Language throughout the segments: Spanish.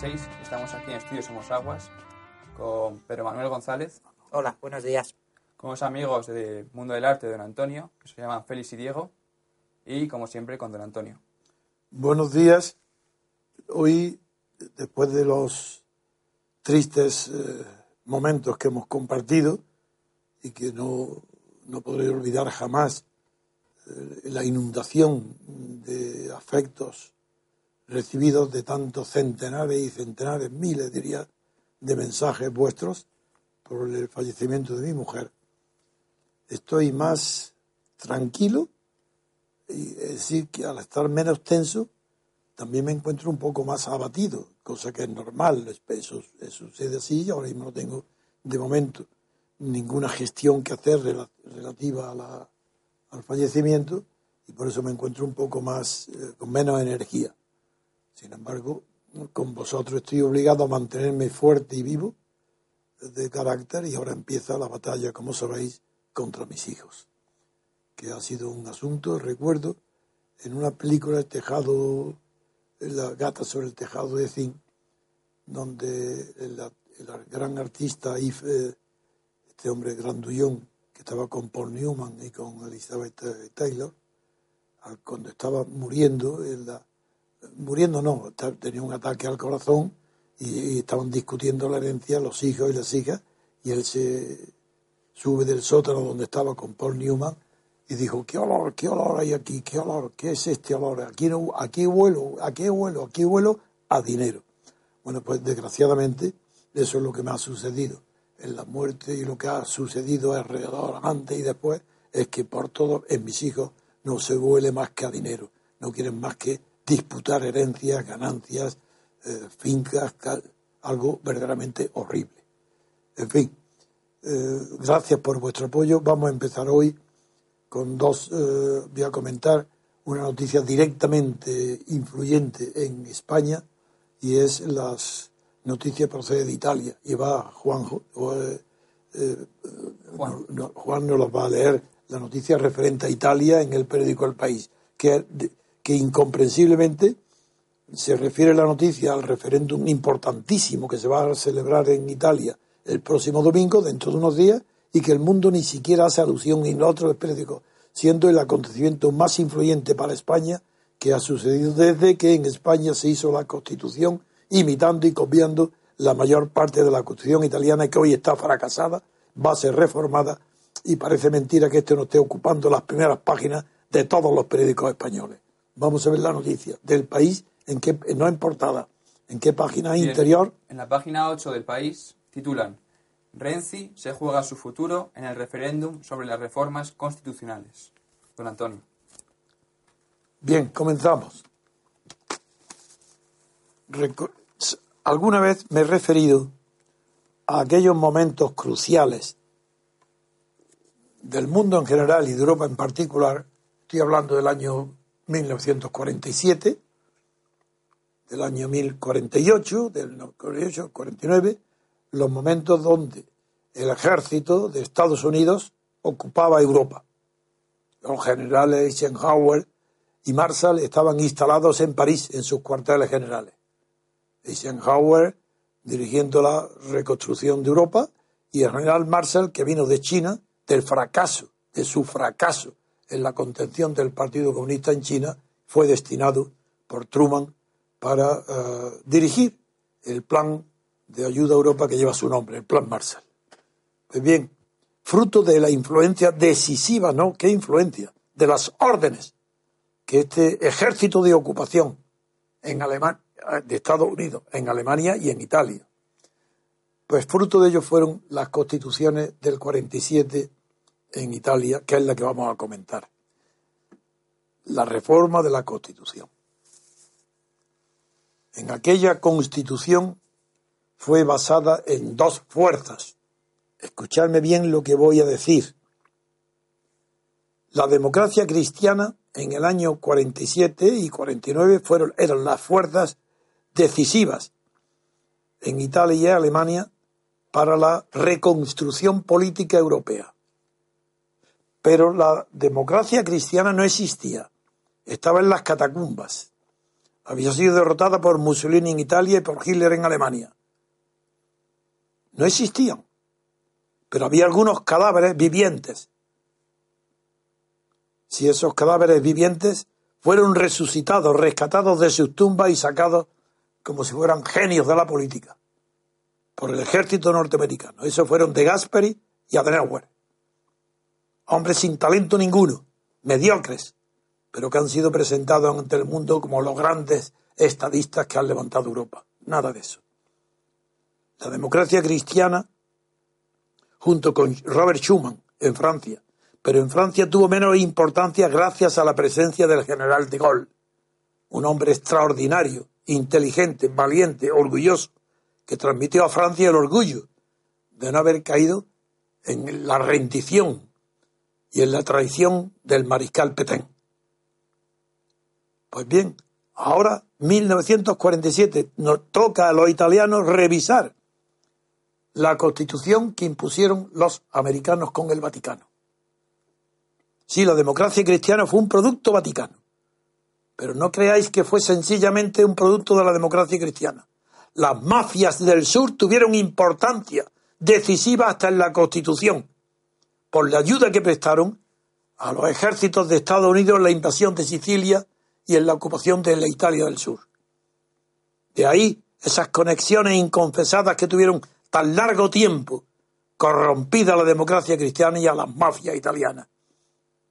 2016. Estamos aquí en Estudio Somos Aguas con Pedro Manuel González, Hola, buenos días. con los amigos del mundo del arte de Don Antonio, que se llaman Félix y Diego, y como siempre con Don Antonio. Buenos días. Hoy, después de los tristes eh, momentos que hemos compartido y que no, no podré olvidar jamás, eh, la inundación de afectos recibidos de tantos centenares y centenares, miles diría, de mensajes vuestros por el fallecimiento de mi mujer, estoy más tranquilo y es decir, que al estar menos tenso, también me encuentro un poco más abatido, cosa que es normal, eso, sucede así y ahora mismo no tengo, de momento, ninguna gestión que hacer rela- relativa al fallecimiento y por eso me encuentro un poco más, eh, con menos energía. Sin embargo, con vosotros estoy obligado a mantenerme fuerte y vivo de carácter y ahora empieza la batalla, como sabéis, contra mis hijos que ha sido un asunto, recuerdo, en una película El tejado, La gata sobre el tejado de zinc, donde el, gran artista eh, este hombre grandullón, que estaba con Paul Newman y con Elizabeth eh, Taylor, cuando estaba muriendo, en la- muriendo no, tenía un ataque al corazón y, estaban discutiendo la herencia los hijos y las hijas, y él se sube del sótano donde estaba con Paul Newman y dijo, ¿qué olor, qué olor hay aquí? ¿Qué olor? ¿Qué es este olor? Aquí, no, aquí huelo, aquí huelo, aquí huelo a dinero. Bueno, pues desgraciadamente eso es lo que me ha sucedido. En la muerte y lo que ha sucedido alrededor, antes y después, es que por todo en mis hijos no se huele más que a dinero. No quieren más que disputar herencias, ganancias, eh, fincas, ca- algo verdaderamente horrible. En fin, eh, gracias por vuestro apoyo. Vamos a empezar hoy con dos, eh, voy a comentar una noticia directamente influyente en España y es las noticias procede de Italia y va Juanjo, eh, Juan. no- no, Juan nos las va a leer la noticia referente a Italia en el periódico El País, que, que incomprensiblemente se refiere la noticia al referéndum importantísimo que se va a celebrar en Italia el próximo domingo, dentro de unos días, y que el mundo ni siquiera hace alusión en otros periódicos, siendo el acontecimiento más influyente para España que ha sucedido desde que en España se hizo la Constitución, imitando y copiando la mayor parte de la Constitución italiana que hoy está fracasada, va a ser reformada y parece mentira que esto no esté ocupando las primeras páginas de todos los periódicos españoles. Vamos a ver la noticia del país, en qué, no en portada, en qué página Bien, interior. En la página 8 del país titulan Renzi se juega su futuro en el referéndum sobre las reformas constitucionales. Don Antonio. Bien, comenzamos. Reco- Alguna vez me he referido a aquellos momentos cruciales del mundo en general y de Europa en particular. Estoy hablando del año 1947, del año 1048, del 48, 49, los momentos donde el ejército de Estados Unidos ocupaba Europa. Los generales Eisenhower y Marshall estaban instalados en París, en sus cuarteles generales. Eisenhower dirigiendo la reconstrucción de Europa y el general Marshall, que vino de China, del fracaso, de su fracaso en la contención del Partido Comunista en China, fue destinado por Truman para eh, dirigir el plan de ayuda a Europa que lleva su nombre, el Plan Marshall. Pues bien, fruto de la influencia decisiva, ¿no? ¿Qué influencia? De las órdenes que este ejército de ocupación en de Estados Unidos, en Alemania y en Italia. Pues fruto de ello fueron las constituciones del 47 en Italia, que es la que vamos a comentar. La reforma de la constitución. En aquella constitución fue basada en dos fuerzas. Escuchadme bien lo que voy a decir. La democracia cristiana en el año 47 y 49 fueron, eran las fuerzas decisivas en Italia y Alemania para la reconstrucción política europea. Pero la democracia cristiana no existía, estaba en las catacumbas. Había sido derrotada por Mussolini en Italia y por Hitler en Alemania. No existían, pero había algunos cadáveres vivientes. Si esos cadáveres vivientes fueron resucitados, rescatados de sus tumbas y sacados como si fueran genios de la política por el ejército norteamericano. Esos fueron de Gasperi y Adenauer. Hombres sin talento ninguno, mediocres, pero que han sido presentados ante el mundo como los grandes estadistas que han levantado Europa. Nada de eso. La democracia cristiana, junto con Robert Schuman en Francia, pero en Francia tuvo menos importancia gracias a la presencia del general de Gaulle, un hombre extraordinario, inteligente, valiente, orgulloso, que transmitió a Francia el orgullo de no haber caído en la rendición y en la traición del mariscal Petén. Pues bien, ahora, 1947, nos toca a los italianos revisar la constitución que impusieron los americanos con el Vaticano. Sí, la democracia cristiana fue un producto vaticano, pero no creáis que fue sencillamente un producto de la democracia cristiana. Las mafias del sur tuvieron importancia decisiva hasta en la Constitución, por la ayuda que prestaron a los ejércitos de Estados Unidos en la invasión de Sicilia y en la ocupación de la Italia del Sur. De ahí esas conexiones inconfesadas que tuvieron tan largo tiempo corrompida la democracia cristiana y a las mafias italianas.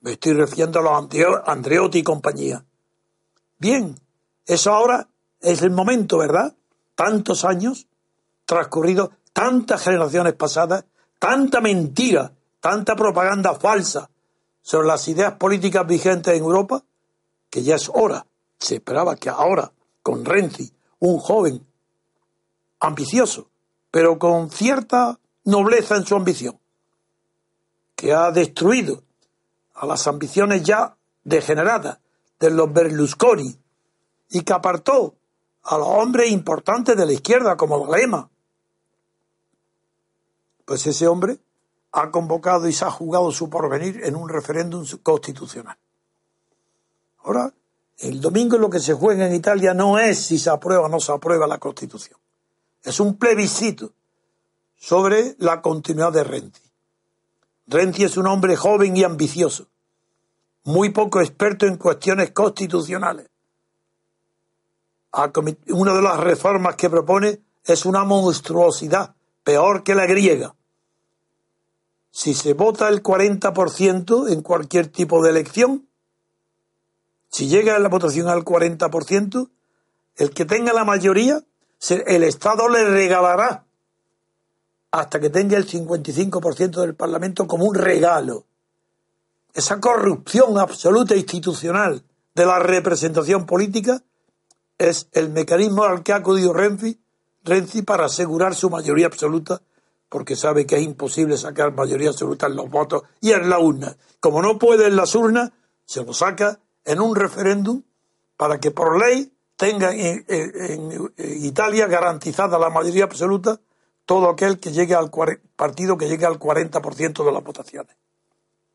Me estoy refiriendo a los Andreotti y compañía. Bien, eso ahora es el momento, ¿verdad? Tantos años transcurridos, tantas generaciones pasadas, tanta mentira, tanta propaganda falsa sobre las ideas políticas vigentes en Europa, que ya es hora. Se esperaba que ahora, con Renzi, un joven ambicioso, pero con cierta nobleza en su ambición, que ha destruido a las ambiciones ya degeneradas de los Berlusconi y que apartó a los hombres importantes de la izquierda como Lema. Pues ese hombre ha convocado y se ha jugado su porvenir en un referéndum constitucional. Ahora, el domingo lo que se juega en Italia no es si se aprueba o no se aprueba la Constitución. Es un plebiscito sobre la continuidad de Renzi. Renzi es un hombre joven y ambicioso, muy poco experto en cuestiones constitucionales. Una de las reformas que propone es una monstruosidad, peor que la griega. Si se vota el 40% en cualquier tipo de elección, si llega la votación al 40%, el que tenga la mayoría, el Estado le regalará hasta que tenga el 55% del Parlamento como un regalo. Esa corrupción absoluta e institucional de la representación política es el mecanismo al que ha acudido Renzi, Renzi para asegurar su mayoría absoluta, porque sabe que es imposible sacar mayoría absoluta en los votos y en la urna. Como no puede en las urnas, se lo saca en un referéndum para que por ley tenga en Italia garantizada la mayoría absoluta todo aquel que llegue al partido que llegue al 40% de las votaciones.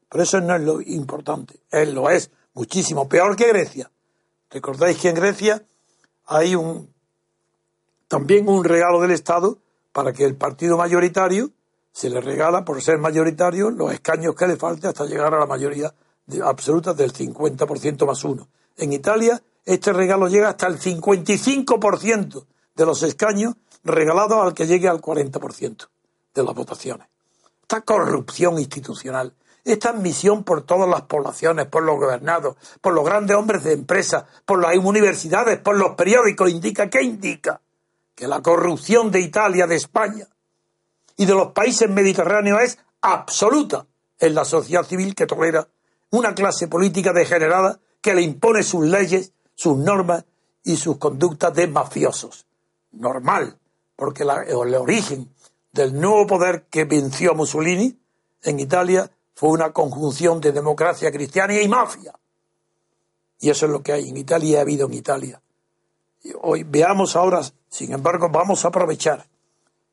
Pero eso no es lo importante, él lo es muchísimo peor que Grecia. Recordáis que en Grecia hay un también un regalo del Estado para que el partido mayoritario se le regala por ser mayoritario los escaños que le falte hasta llegar a la mayoría absoluta del 50% más uno. En Italia este regalo llega hasta el 55% de los escaños regalados al que llegue al 40% de las votaciones. Esta corrupción institucional, esta admisión por todas las poblaciones, por los gobernados, por los grandes hombres de empresa, por las universidades, por los periódicos, indica, ¿qué indica? Que la corrupción de Italia, de España y de los países mediterráneos es absoluta en la sociedad civil que tolera una clase política degenerada que le impone sus leyes, sus normas y sus conductas de mafiosos. Normal, porque el origen del nuevo poder que venció a Mussolini en Italia fue una conjunción de democracia cristiana y mafia. Y eso es lo que hay en Italia y ha habido en Italia. Hoy veamos ahora, sin embargo, vamos a aprovechar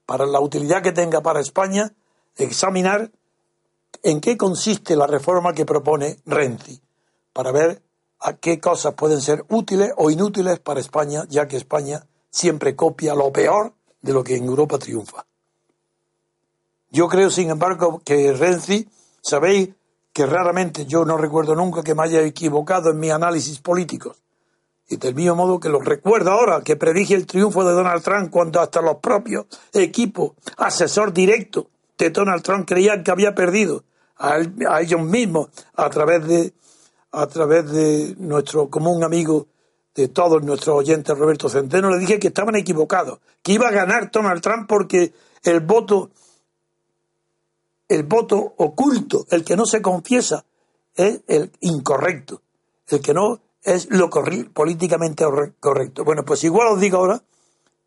para la utilidad que tenga para España, examinar en qué consiste la reforma que propone Renzi, para ver a qué cosas pueden ser útiles o inútiles para España, ya que España siempre copia lo peor de lo que en Europa triunfa. Yo creo, sin embargo, que Renzi, sabéis que raramente yo no recuerdo nunca que me haya equivocado en mis análisis políticos. Y del mismo modo que lo recuerdo ahora, que predije el triunfo de Donald Trump cuando hasta los propios equipos, asesor directo de Donald Trump creían que había perdido a, a ellos mismos a través de a través de nuestro común amigo de todos nuestros oyentes, Roberto Centeno, le dije que estaban equivocados, que iba a ganar Donald Trump porque el voto, el voto oculto, el que no se confiesa, es el incorrecto, el que no es lo políticamente correcto. Bueno, pues igual os digo ahora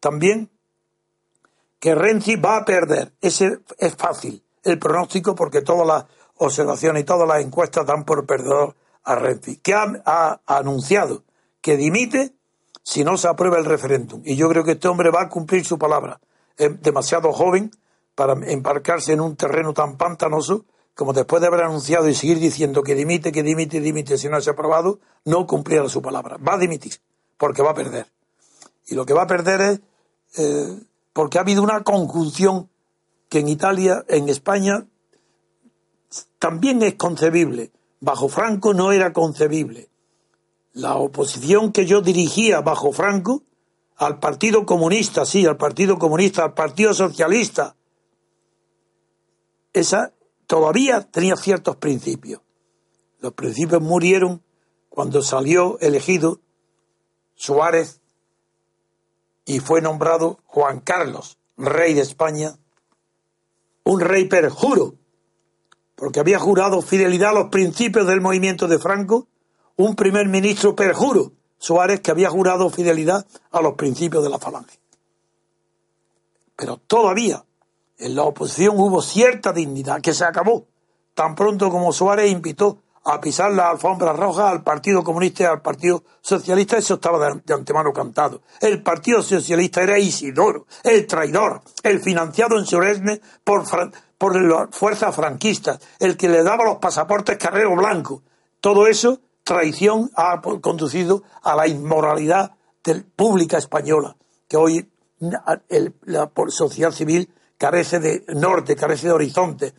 también que Renzi va a perder. Ese es fácil, el pronóstico, porque todas las observaciones y todas las encuestas dan por perdedor a Renzi, que ha anunciado que dimite si no se aprueba el referéndum. Y yo creo que este hombre va a cumplir su palabra. Es demasiado joven para embarcarse en un terreno tan pantanoso como después de haber anunciado y seguir diciendo que dimite, que dimite, dimite, si no ha aprobado, no cumplirá su palabra. Va a dimitir, porque va a perder. Y lo que va a perder es eh, porque ha habido una conjunción que en Italia, en España, también es concebible. Bajo Franco no era concebible la oposición que yo dirigía bajo Franco al Partido Comunista, sí, al Partido Comunista, al Partido Socialista, esa todavía tenía ciertos principios. Los principios murieron cuando salió elegido Suárez y fue nombrado Juan Carlos, rey de España, un rey perjuro, porque había jurado fidelidad a los principios del movimiento de Franco un primer ministro perjuro, Suárez, que había jurado fidelidad a los principios de la falange. Pero todavía en la oposición hubo cierta dignidad que se acabó, tan pronto como Suárez invitó a pisar la alfombra roja al Partido Comunista y al Partido Socialista, eso estaba de, antemano cantado. El Partido Socialista era Isidoro, el traidor, el financiado en Suresne por, por las fuerzas franquistas, el que le daba los pasaportes Carrero Blanco. Todo eso traición ha conducido a la inmoralidad pública española, que hoy la sociedad civil carece de norte, carece de horizonte.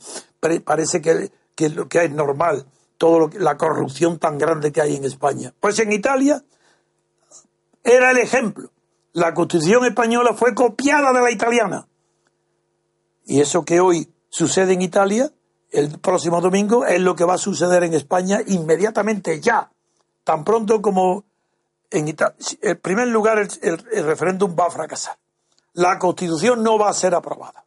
Parece que, que lo que es normal, toda la corrupción tan grande que hay en España. Pues en Italia era el ejemplo. La constitución española fue copiada de la italiana. Y eso que hoy sucede en Italia el próximo domingo es lo que va a suceder en España inmediatamente ya, tan pronto como en Italia. En primer lugar, el, referéndum va a fracasar. La constitución no va a ser aprobada,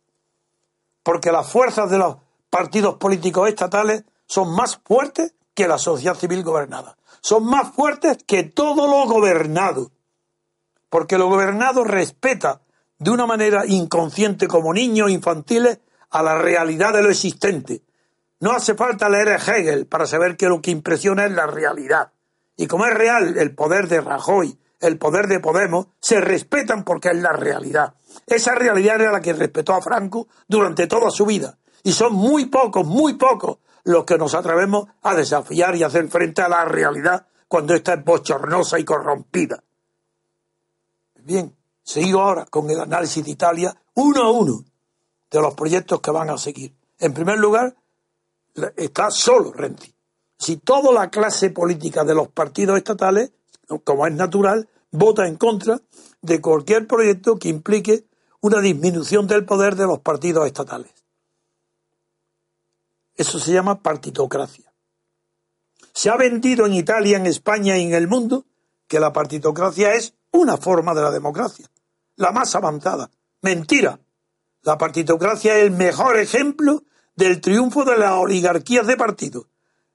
porque las fuerzas de los partidos políticos estatales son más fuertes que la sociedad civil gobernada. Son más fuertes que todo lo gobernado, porque lo gobernado respeta de una manera inconsciente como niños infantiles a la realidad de lo existente no hace falta leer a Hegel para saber que lo que impresiona es la realidad. Y como es real el poder de Rajoy, el poder de Podemos, se respetan porque es la realidad. Esa realidad era la que respetó a Franco durante toda su vida. Y son muy pocos, muy pocos los que nos atrevemos a desafiar y hacer frente a la realidad cuando esta es bochornosa y corrompida. Bien, sigo ahora con el análisis de Italia uno a uno de los proyectos que van a seguir. En primer lugar, está solo Renzi. Si toda la clase política de los partidos estatales, como es natural, vota en contra de cualquier proyecto que implique una disminución del poder de los partidos estatales. Eso se llama partitocracia. Se ha vendido en Italia, en España y en el mundo que la partitocracia es una forma de la democracia, la más avanzada. Mentira. La partitocracia es el mejor ejemplo del triunfo de las oligarquías de partidos.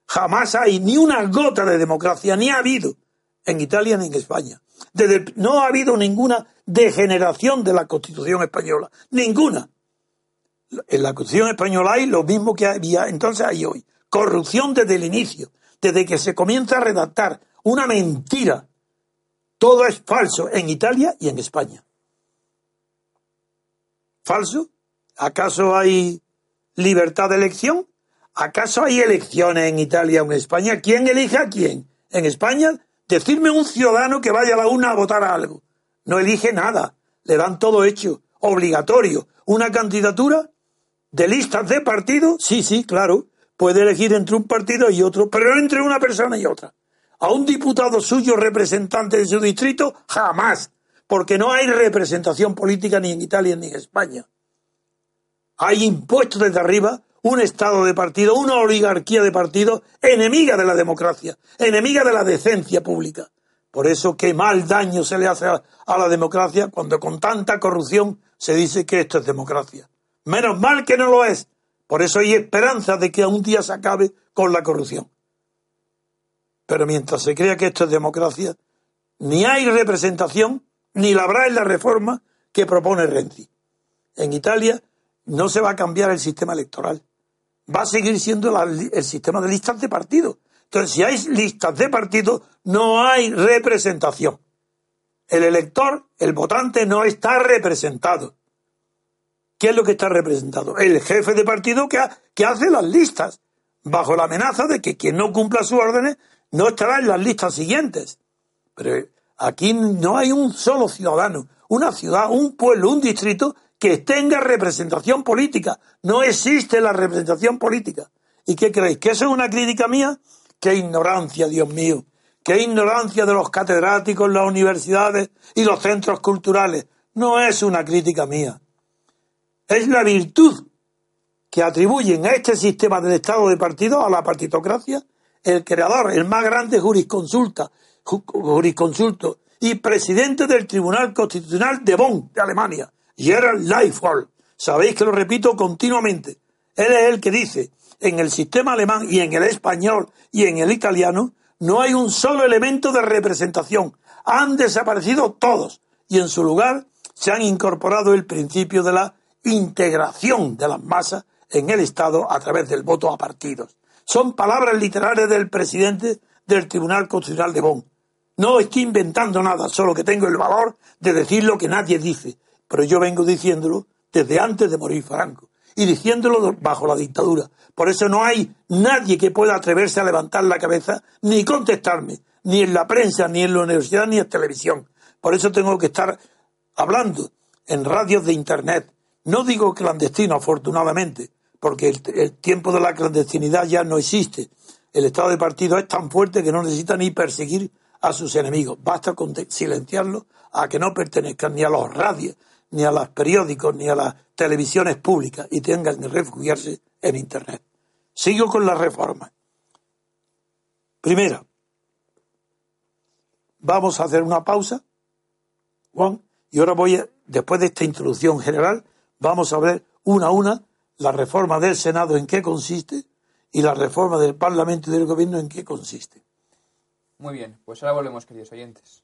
Jamás hay ni una gota de democracia, ni ha habido en Italia ni en España. no ha habido ninguna degeneración de la Constitución española, ninguna. En la Constitución española hay lo mismo que había entonces hay hoy. Corrupción desde el inicio, desde que se comienza a redactar una mentira. Todo es falso en Italia y en España. ¿Falso? ¿Acaso hay libertad de elección? ¿Acaso hay elecciones en Italia o en España? ¿Quién elige a quién? En España, decirme un ciudadano que vaya a la urna a votar algo. No elige nada. Le dan todo hecho, obligatorio. Una candidatura de listas de partido, sí, sí, claro. Puede elegir entre un partido y otro, pero no entre una persona y otra. A un diputado suyo representante de su distrito, jamás. Porque no hay representación política ni en Italia ni en España. Hay impuestos desde arriba un Estado de partido, una oligarquía de partido enemiga de la democracia, enemiga de la decencia pública. Por eso qué mal daño se le hace a, la democracia cuando con tanta corrupción se dice que esto es democracia. Menos mal que no lo es. Por eso hay esperanza de que un día se acabe con la corrupción. Pero mientras se crea que esto es democracia, ni hay representación, ni la habrá en la reforma que propone Renzi. En Italia no se va a cambiar el sistema electoral va a seguir siendo el sistema de listas de partidos. Entonces, si hay listas de partidos, no hay representación. El elector, el votante, no está representado. ¿Qué es lo que está representado? El jefe de partido que, que hace las listas, bajo la amenaza de que quien no cumpla sus órdenes no estará en las listas siguientes. Pero aquí no hay un solo ciudadano, una ciudad, un pueblo, un distrito que tenga representación política. No existe la representación política. ¿Y qué creéis? ¿Que eso es una crítica mía? ¡Qué ignorancia, Dios mío! ¡Qué ignorancia de los catedráticos, las universidades y los centros culturales! No es una crítica mía. Es la virtud que atribuyen a este sistema del Estado de partidos, a la partitocracia, el creador, el más grande jurisconsulta, jurisconsulto y presidente del Tribunal Constitucional de Bonn, de Alemania, Gerald Leifert. Sabéis que lo repito continuamente. Él es el que dice, en el sistema alemán y en el español y en el italiano, no hay un solo elemento de representación. Han desaparecido todos y en su lugar se han incorporado el principio de la integración de las masas en el Estado a través del voto a partidos. Son palabras literarias del presidente del Tribunal Constitucional de Bonn. No estoy inventando nada, solo que tengo el valor de decir lo que nadie dice pero yo vengo diciéndolo desde antes de morir Franco y diciéndolo bajo la dictadura. Por eso no hay nadie que pueda atreverse a levantar la cabeza ni contestarme, ni en la prensa, ni en la universidad, ni en televisión. Por eso tengo que estar hablando en radios de Internet. No digo clandestino, afortunadamente, porque el, tiempo de la clandestinidad ya no existe. El estado de partido es tan fuerte que no necesita ni perseguir a sus enemigos. Basta con silenciarlos a que no pertenezcan ni a los radios, ni a los periódicos, ni a las televisiones públicas y tengan que refugiarse en Internet. Sigo con la reforma. Primera, vamos a hacer una pausa, Juan, y ahora voy a, después de esta introducción general, vamos a ver una a una la reforma del Senado en qué consiste y la reforma del Parlamento y del Gobierno en qué consiste. Muy bien, pues ahora volvemos, queridos oyentes.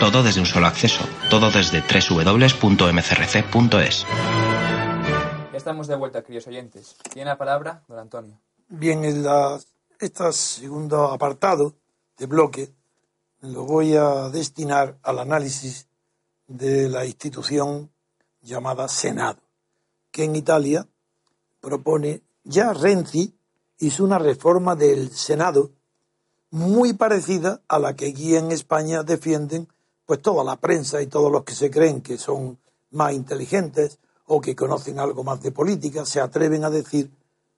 Todo desde un solo acceso, todo desde www.mcrc.es. Estamos de vuelta, queridos oyentes. Tiene la palabra don Antonio. Bien, en la, este segundo apartado de bloque lo voy a destinar al análisis de la institución llamada Senado, que en Italia propone, ya Renzi hizo una reforma del Senado muy parecida a la que aquí en España defienden pues toda la prensa y todos los que se creen que son más inteligentes o que conocen algo más de política, se atreven a decir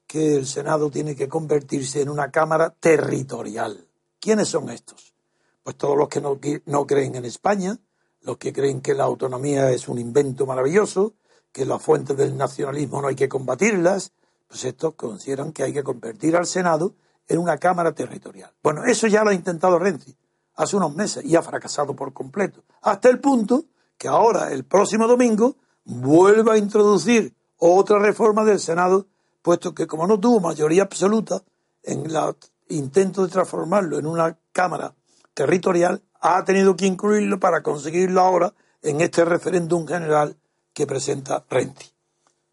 que el Senado tiene que convertirse en una Cámara territorial. ¿Quiénes son estos? Pues todos los que no, creen en España, los que creen que la autonomía es un invento maravilloso, que las fuentes del nacionalismo no hay que combatirlas, pues estos consideran que hay que convertir al Senado en una Cámara territorial. Bueno, eso ya lo ha intentado Renzi hace unos meses y ha fracasado por completo, hasta el punto que ahora, el próximo domingo, vuelva a introducir otra reforma del Senado puesto que como no tuvo mayoría absoluta en el intento de transformarlo en una Cámara territorial, ha tenido que incluirlo para conseguirlo ahora en este referéndum general que presenta Renzi.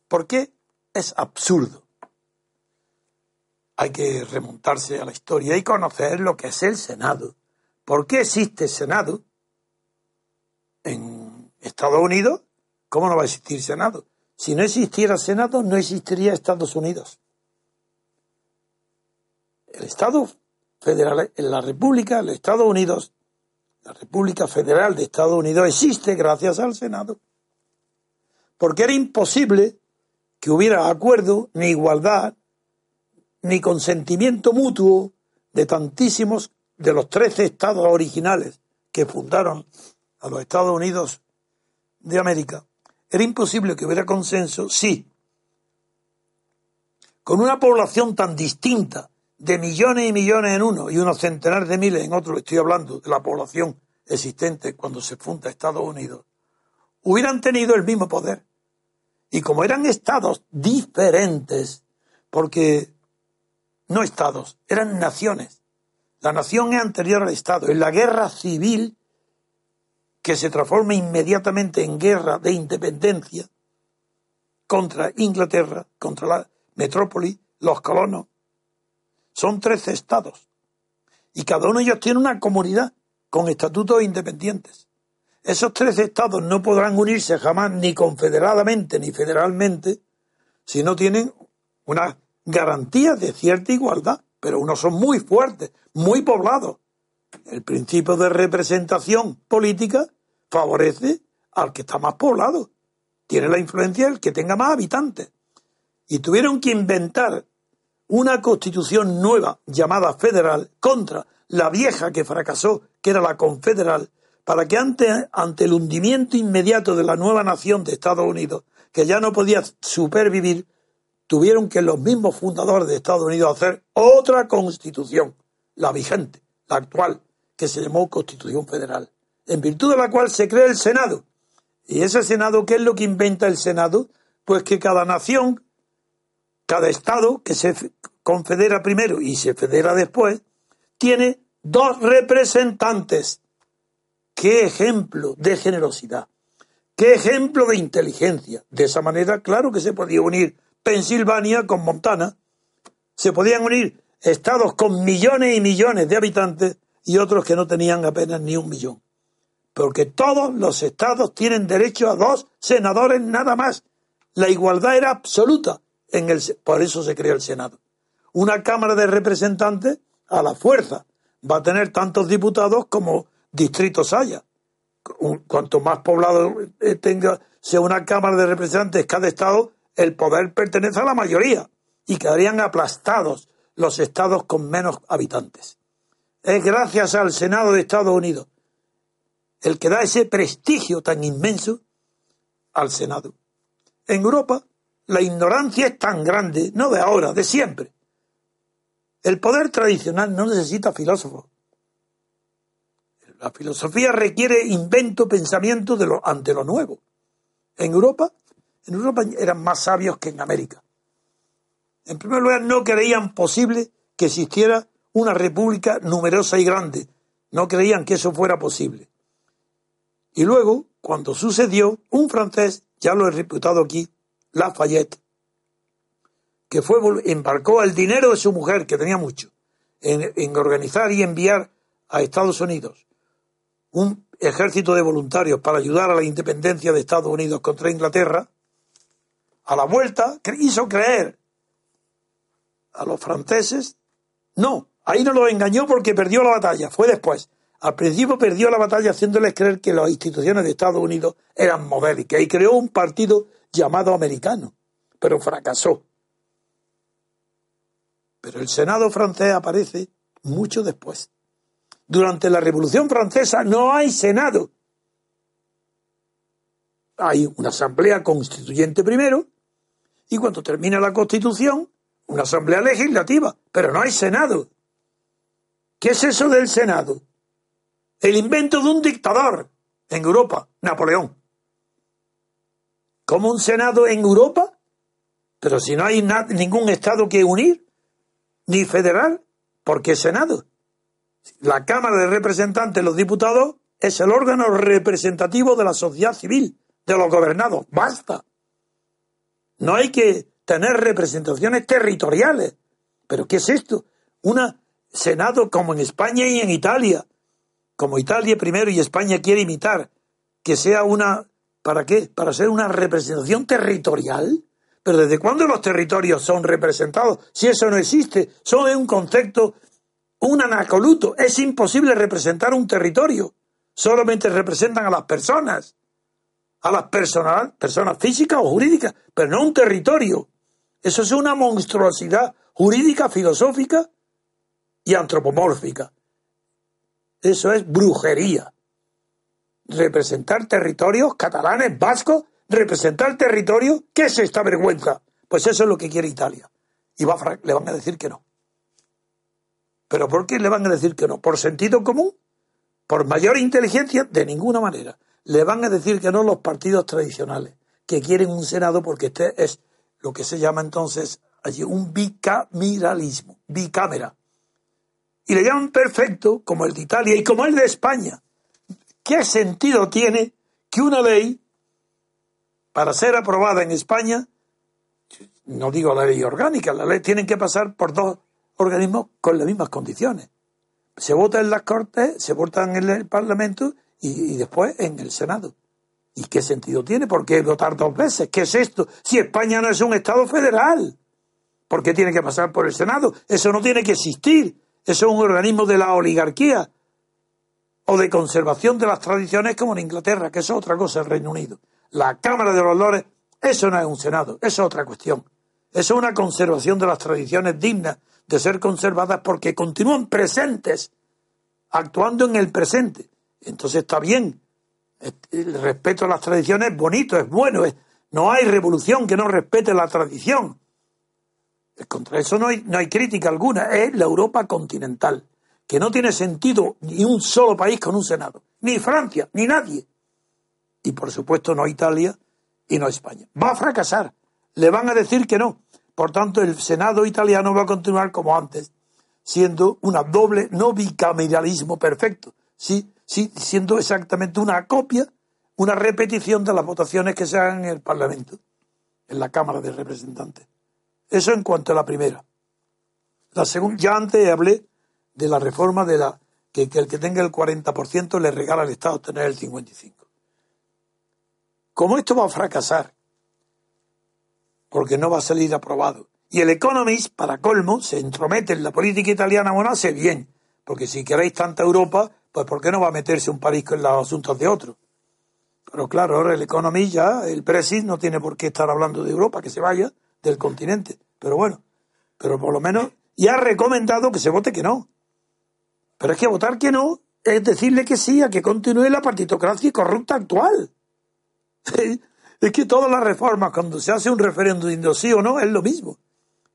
¿Por qué? Es absurdo. Hay que remontarse a la historia y conocer lo que es el Senado. ¿Por qué existe Senado en Estados Unidos? ¿Cómo no va a existir Senado? Si no existiera Senado, no existiría Estados Unidos. El Estado federal, en la República, el Estados Unidos, la República Federal de Estados Unidos existe gracias al Senado. Porque era imposible que hubiera acuerdo, ni igualdad, ni consentimiento mutuo de tantísimos de los trece estados originales que fundaron a los Estados Unidos de América era imposible que hubiera consenso si, con una población tan distinta, de millones y millones en uno y unos centenares de miles en otro, estoy hablando de la población existente cuando se funda Estados Unidos, hubieran tenido el mismo poder. Y como eran estados diferentes, porque no estados, eran naciones. La nación es anterior al Estado. En la guerra civil que se transforma inmediatamente en guerra de independencia contra Inglaterra, contra la metrópoli, los colonos. Son trece estados. Y cada uno de ellos tiene una comunidad con estatutos independientes. Esos trece estados no podrán unirse jamás ni confederadamente ni federalmente si no tienen una garantía de cierta igualdad. Pero unos son muy fuertes, muy poblados. El principio de representación política favorece al que está más poblado. Tiene la influencia el que tenga más habitantes. Y tuvieron que inventar una constitución nueva llamada federal contra la vieja que fracasó, que era la confederal, para que ante, ante el hundimiento inmediato de la nueva nación de Estados Unidos, que ya no podía supervivir, tuvieron que los mismos fundadores de Estados Unidos hacer otra constitución, la vigente, la actual, que se llamó Constitución Federal en virtud de la cual se crea el Senado. ¿Y ese Senado qué es lo que inventa el Senado? Pues que cada nación, cada Estado que se confedera primero y se federa después, tiene dos representantes. ¡Qué ejemplo de generosidad! ¡Qué ejemplo de inteligencia! De esa manera, claro que se podía unir Pensilvania con Montana, se podían unir estados con millones y millones de habitantes y otros que no tenían apenas ni un millón porque todos los estados tienen derecho a dos senadores nada más. La igualdad era absoluta, en el, por eso se creó el Senado. Una Cámara de Representantes a la fuerza va a tener tantos diputados como distritos haya. Cuanto más poblado eh, tenga, sea una Cámara de Representantes cada estado, el poder pertenece a la mayoría y quedarían aplastados los estados con menos habitantes. Es gracias al Senado de Estados Unidos el que da ese prestigio tan inmenso al Senado. En Europa la ignorancia es tan grande, no de ahora, de siempre. El poder tradicional no necesita filósofos. La filosofía requiere invento, pensamiento de lo, ante lo nuevo. En Europa, en Europa eran más sabios que en América. En primer lugar, no creían posible que existiera una república numerosa y grande. No creían que eso fuera posible. Y luego, cuando sucedió, un francés, ya lo he reputado aquí, Lafayette, que fue, embarcó el dinero de su mujer, que tenía mucho, en, en organizar y enviar a Estados Unidos un ejército de voluntarios para ayudar a la independencia de Estados Unidos contra Inglaterra, a la vuelta hizo creer a los franceses, no, ahí no los engañó porque perdió la batalla, fue después, al principio perdió la batalla haciéndoles creer que las instituciones de Estados Unidos eran modélicas y creó un partido llamado americano, pero fracasó. Pero el Senado francés aparece mucho después. Durante la Revolución Francesa no hay Senado. Hay una asamblea constituyente primero y cuando termina la Constitución, una asamblea legislativa, pero no hay Senado. ¿Qué es eso del Senado? El invento de un dictador en Europa, Napoleón. ¿Cómo un Senado en Europa? Pero si no hay ningún Estado que unir, ni federal, ¿por qué Senado? La Cámara de Representantes, los diputados, es el órgano representativo de la sociedad civil, de los gobernados. Basta. No hay que tener representaciones territoriales. ¿Pero qué es esto? Un Senado como en España y en Italia, como Italia primero y España quiere imitar, que sea una, ¿para qué? Para ser una representación territorial. Pero ¿desde cuándo los territorios son representados? Si eso no existe, son un concepto, un anacoluto. Es imposible representar un territorio. Solamente representan a las personas, a las personas, personas físicas o jurídicas, pero no un territorio. Eso es una monstruosidad jurídica, filosófica y antropomórfica. Eso es brujería. Representar territorios catalanes, vascos, representar territorios, ¿qué es esta vergüenza? Pues eso es lo que quiere Italia. Y va le van a decir que no. ¿Pero por qué le van a decir que no? ¿Por sentido común? ¿Por mayor inteligencia? De ninguna manera. Le van a decir que no los partidos tradicionales, que quieren un Senado porque este es lo que se llama entonces allí un bicameralismo, bicámara y le llaman perfecto, como el de Italia y como el de España. ¿Qué sentido tiene que una ley, para ser aprobada en España, no digo la ley orgánica, la ley tiene que pasar por dos organismos con las mismas condiciones? Se vota en las Cortes, se vota en el Parlamento y, después en el Senado. ¿Y qué sentido tiene? ¿Por qué votar dos veces? ¿Qué es esto? Si España no es un Estado federal, ¿por qué tiene que pasar por el Senado? Eso no tiene que existir. Eso es un organismo de la oligarquía o de conservación de las tradiciones como en Inglaterra, que es otra cosa el Reino Unido. La Cámara de los Lores, eso no es un Senado, eso es otra cuestión. Eso es una conservación de las tradiciones dignas de ser conservadas porque continúan presentes, actuando en el presente. Entonces está bien. El respeto a las tradiciones es bonito, es bueno. no hay revolución que no respete la tradición. Contra eso no hay, no hay crítica alguna. Es la Europa continental, que no tiene sentido ni un solo país con un Senado. Ni Francia, ni nadie. Y por supuesto no Italia y no España. Va a fracasar. Le van a decir que no. Por tanto, el Senado italiano va a continuar como antes, siendo una doble, no bicameralismo perfecto, sí, sí, siendo exactamente una copia, una repetición de las votaciones que se hagan en el Parlamento, en la Cámara de Representantes. Eso en cuanto a la primera. La segunda, ya antes hablé de la reforma de la que, el que tenga el 40% le regala al Estado tener el 55%. Como esto va a fracasar, porque no va a salir aprobado, y el Economist, para colmo, se entromete en la política italiana, bueno, hace bien, porque si queréis tanta Europa, pues ¿por qué no va a meterse un París con los asuntos de otros? Pero claro, ahora el Economist ya, el Brexit no tiene por qué estar hablando de Europa, que se vaya, del continente. Pero bueno, pero por lo menos y ha recomendado que se vote que no. Pero es que votar que no es decirle que sí a que continúe la partitocracia corrupta actual. es que todas las reformas, cuando se hace un referéndum de sí o no, es lo mismo.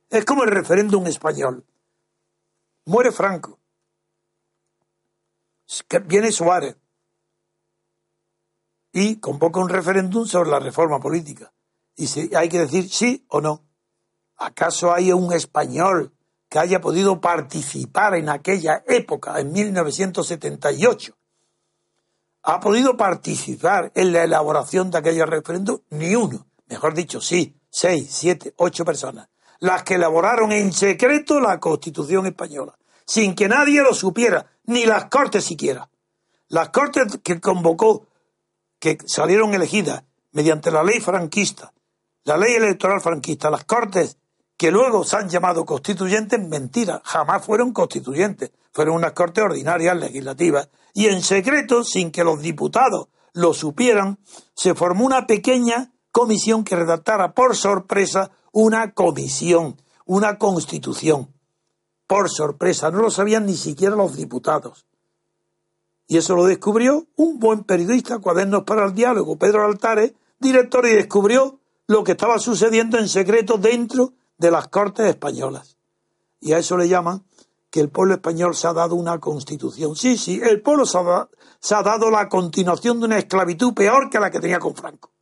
Es como el referéndum español. Muere Franco. Viene Suárez. Y convoca un referéndum sobre la reforma política. Y si hay que decir sí o no. ¿Acaso hay un español que haya podido participar en aquella época, en 1978? ¿Ha podido participar en la elaboración de aquel referéndum? Ni uno. Mejor dicho, sí, seis, siete, ocho personas. Las que elaboraron en secreto la Constitución española, sin que nadie lo supiera, ni las Cortes siquiera. Las Cortes que convocó, que salieron elegidas mediante la ley franquista, la ley electoral franquista, las Cortes que luego se han llamado constituyentes, mentira, jamás fueron constituyentes, fueron unas cortes ordinarias legislativas, y en secreto, sin que los diputados lo supieran, se formó una pequeña comisión que redactara por sorpresa una comisión, una constitución. Por sorpresa, no lo sabían ni siquiera los diputados. Y eso lo descubrió un buen periodista, Cuadernos para el Diálogo, Pedro Altares, director, y descubrió lo que estaba sucediendo en secreto dentro de las Cortes españolas. Y a eso le llaman que el pueblo español se ha dado una constitución. Sí, sí, el pueblo se ha, dado la continuación de una esclavitud peor que la que tenía con Franco.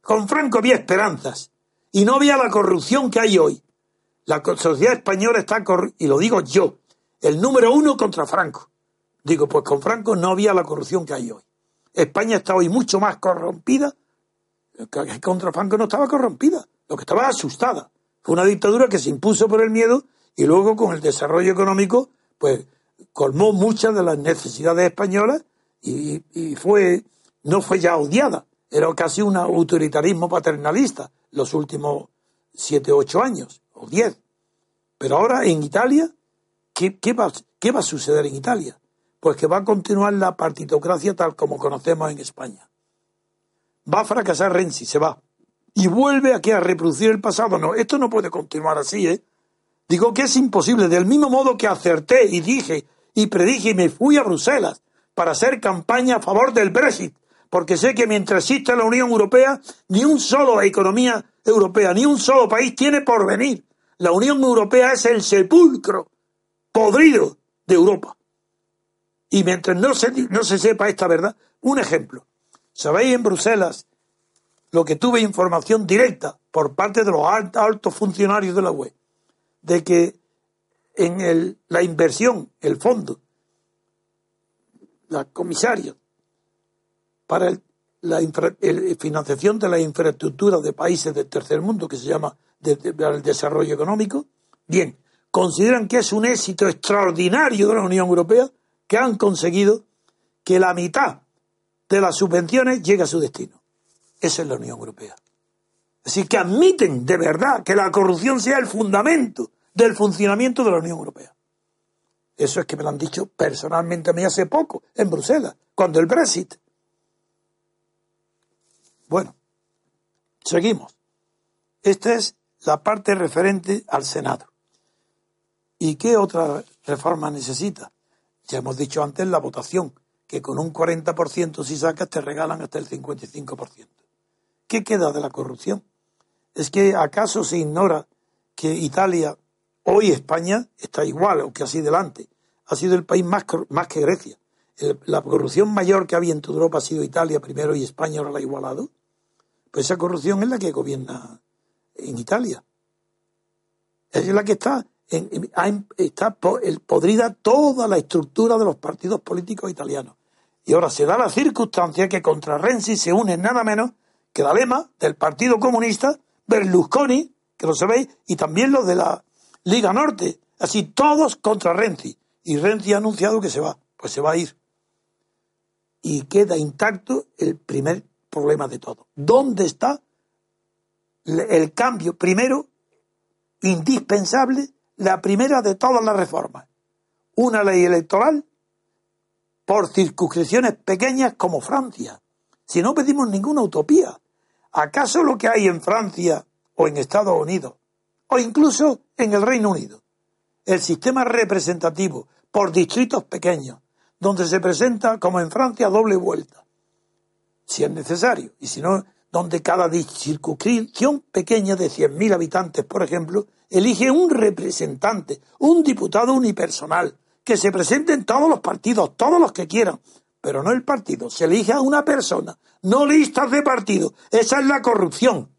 Con Franco había esperanzas y no había la corrupción que hay hoy. La sociedad española está, y lo digo yo, el número uno contra Franco. Digo, pues con Franco no había la corrupción que hay hoy. España está hoy mucho más corrompida. Contra Franco no estaba corrompida, lo que estaba asustada. Fue una dictadura que se impuso por el miedo y luego con el desarrollo económico, pues colmó muchas de las necesidades españolas y, fue, no fue ya odiada, era casi un autoritarismo paternalista los últimos siete, ocho años, o diez. Pero ahora en Italia, ¿qué, qué, va, ¿qué va a suceder en Italia? Pues que va a continuar la partitocracia tal como conocemos en España. Va a fracasar Renzi, se va y vuelve aquí a reproducir el pasado. No, esto no puede continuar así, ¿eh? Digo que es imposible, del mismo modo que acerté y dije y predije y me fui a Bruselas para hacer campaña a favor del Brexit, porque sé que mientras exista la Unión Europea, ni un solo economía europea, ni un solo país tiene por venir. La Unión Europea es el sepulcro podrido de Europa. Y mientras no se, no se sepa esta verdad, un ejemplo. ¿Sabéis en Bruselas lo que tuve información directa por parte de los altos funcionarios de la UE, de que en el, la inversión, el fondo, la comisaria para la financiación de la infraestructura de países del tercer mundo, que se llama el desarrollo económico, bien, consideran que es un éxito extraordinario de la Unión Europea que han conseguido que la mitad de las subvenciones llegue a su destino. Esa es la Unión Europea. Así que admiten de verdad que la corrupción sea el fundamento del funcionamiento de la Unión Europea. Eso es que me lo han dicho personalmente a mí hace poco, en Bruselas, cuando el Brexit. Bueno, seguimos. Esta es la parte referente al Senado. ¿Y qué otra reforma necesita? Ya hemos dicho antes la votación, que con un 40% si sacas te regalan hasta el 55%. ¿Qué queda de la corrupción? ¿Es que acaso se ignora que Italia, hoy España, está igual o que así delante? Ha sido el país más, más que Grecia. La corrupción mayor que había en toda Europa ha sido Italia primero y España ahora la ha igualado. Pues esa corrupción es la que gobierna en Italia. Es la que está, en, está podrida toda la estructura de los partidos políticos italianos. Y ahora se da la circunstancia que contra Renzi se unen nada menos que la lema del Partido Comunista, Berlusconi, que lo sabéis, y también los de la Liga Norte. Así todos contra Renzi. Y Renzi ha anunciado que se va. Pues se va a ir. Y queda intacto el primer problema de todo. ¿Dónde está el cambio? Primero, indispensable, la primera de todas las reformas. Una ley electoral por circunscripciones pequeñas como Francia. Si no pedimos ninguna utopía. ¿Acaso lo que hay en Francia o en Estados Unidos o incluso en el Reino Unido? El sistema representativo por distritos pequeños, donde se presenta, como en Francia, doble vuelta, si es necesario, y si no, donde cada circunscripción pequeña de 100.000 habitantes, por ejemplo, elige un representante, un diputado unipersonal, que se presente en todos los partidos, todos los que quieran, pero no el partido, se elige a una persona, no listas de partido. Esa es la corrupción.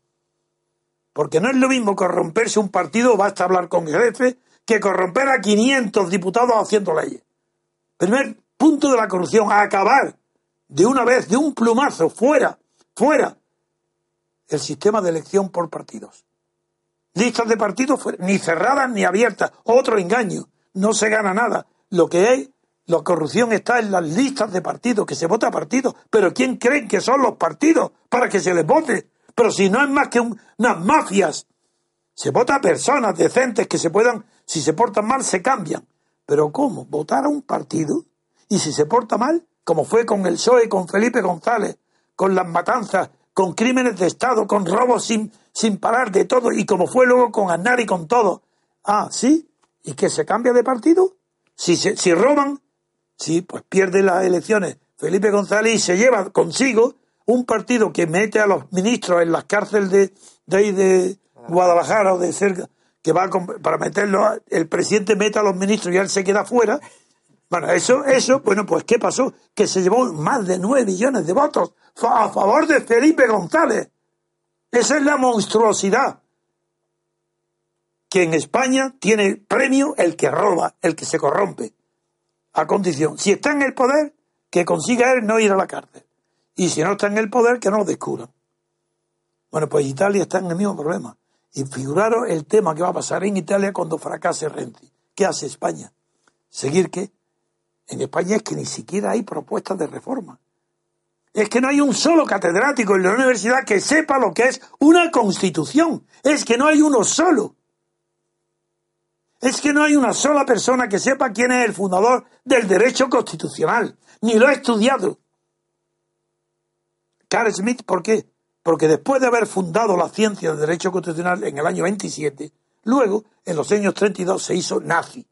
Porque no es lo mismo corromperse un partido, basta hablar con el jefe, que corromper a 500 diputados haciendo leyes. Primer punto de la corrupción, a acabar de una vez, de un plumazo, fuera, fuera, el sistema de elección por partidos. Listas de partidos ni cerradas ni abiertas. Otro engaño. No se gana nada. Lo que hay, la corrupción está en las listas de partidos, que se vota a partidos. Pero ¿quién creen que son los partidos para que se les vote? Pero si no es más que unas mafias. Se vota a personas decentes que se puedan, si se portan mal, se cambian. Pero ¿cómo? ¿Votar a un partido? Y si se porta mal, como fue con el PSOE, con Felipe González, con las matanzas, con crímenes de Estado, con robos sin, sin parar de todo, y como fue luego con Aznar y con todo. Ah, ¿sí? ¿Y que se cambia de partido? Si, se, si roban, sí, pues pierde las elecciones Felipe González y se lleva consigo un partido que mete a los ministros en las cárceles de, de Guadalajara o de cerca, que va para meterlo, el presidente mete a los ministros y él se queda fuera, bueno, eso, eso, bueno, pues ¿qué pasó? Que se llevó más de nueve millones de votos a favor de Felipe González. Esa es la monstruosidad. Que en España tiene premio el que roba, el que se corrompe. A condición, si está en el poder, que consiga él no ir a la cárcel. Y si no está en el poder, que no lo descubran. Bueno, pues Italia está en el mismo problema. Y figuraros el tema que va a pasar en Italia cuando fracase Renzi. ¿Qué hace España? ¿Seguir qué? En España es que ni siquiera hay propuestas de reforma. Es que no hay un solo catedrático en la universidad que sepa lo que es una constitución. Es que no hay uno solo. Es que no hay una sola persona que sepa quién es el fundador del derecho constitucional. Ni lo ha estudiado. Carl Smith, ¿por qué? Porque después de haber fundado la ciencia del derecho constitucional en el año 27, luego, en los años 32, se hizo nazi.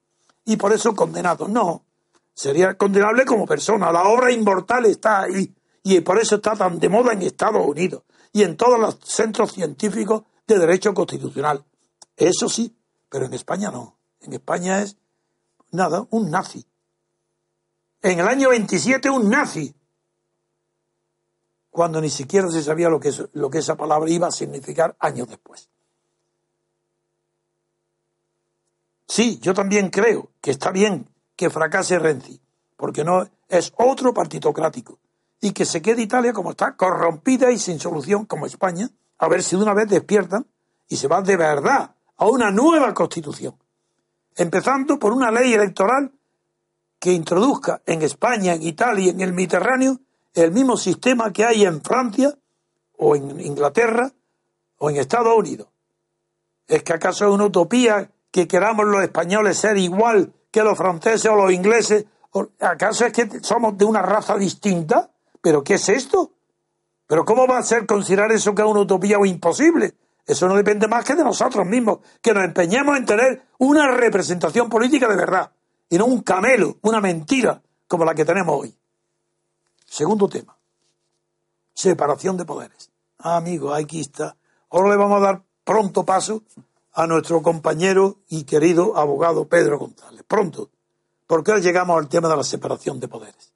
Y por eso condenado. No, sería condenable como persona. La obra inmortal está ahí y por eso está tan de moda en Estados Unidos y en todos los centros científicos de derecho constitucional. Eso sí, pero en España no. En España es nada, un nazi. En el año 27 un nazi, cuando ni siquiera se sabía lo que, lo que esa palabra iba a significar años después. Sí, yo también creo que está bien que fracase Renzi, porque no es otro partitocrático, y que se quede Italia como está, corrompida y sin solución como España, a ver si de una vez despiertan y se va de verdad a una nueva constitución, empezando por una ley electoral que introduzca en España, en Italia, en el Mediterráneo, el mismo sistema que hay en Francia o en Inglaterra o en Estados Unidos. ¿Es que acaso es una utopía que queramos los españoles ser igual que los franceses o los ingleses. ¿Acaso es que somos de una raza distinta? ¿Pero qué es esto? ¿Pero cómo va a ser considerar eso que es una utopía o imposible? Eso no depende más que de nosotros mismos, que nos empeñemos en tener una representación política de verdad, y no un camelo, una mentira como la que tenemos hoy. Segundo tema, separación de poderes. Ah, amigo, aquí está. Ahora le vamos a dar pronto paso a nuestro compañero y querido abogado Pedro González. Pronto, porque hoy llegamos al tema de la separación de poderes.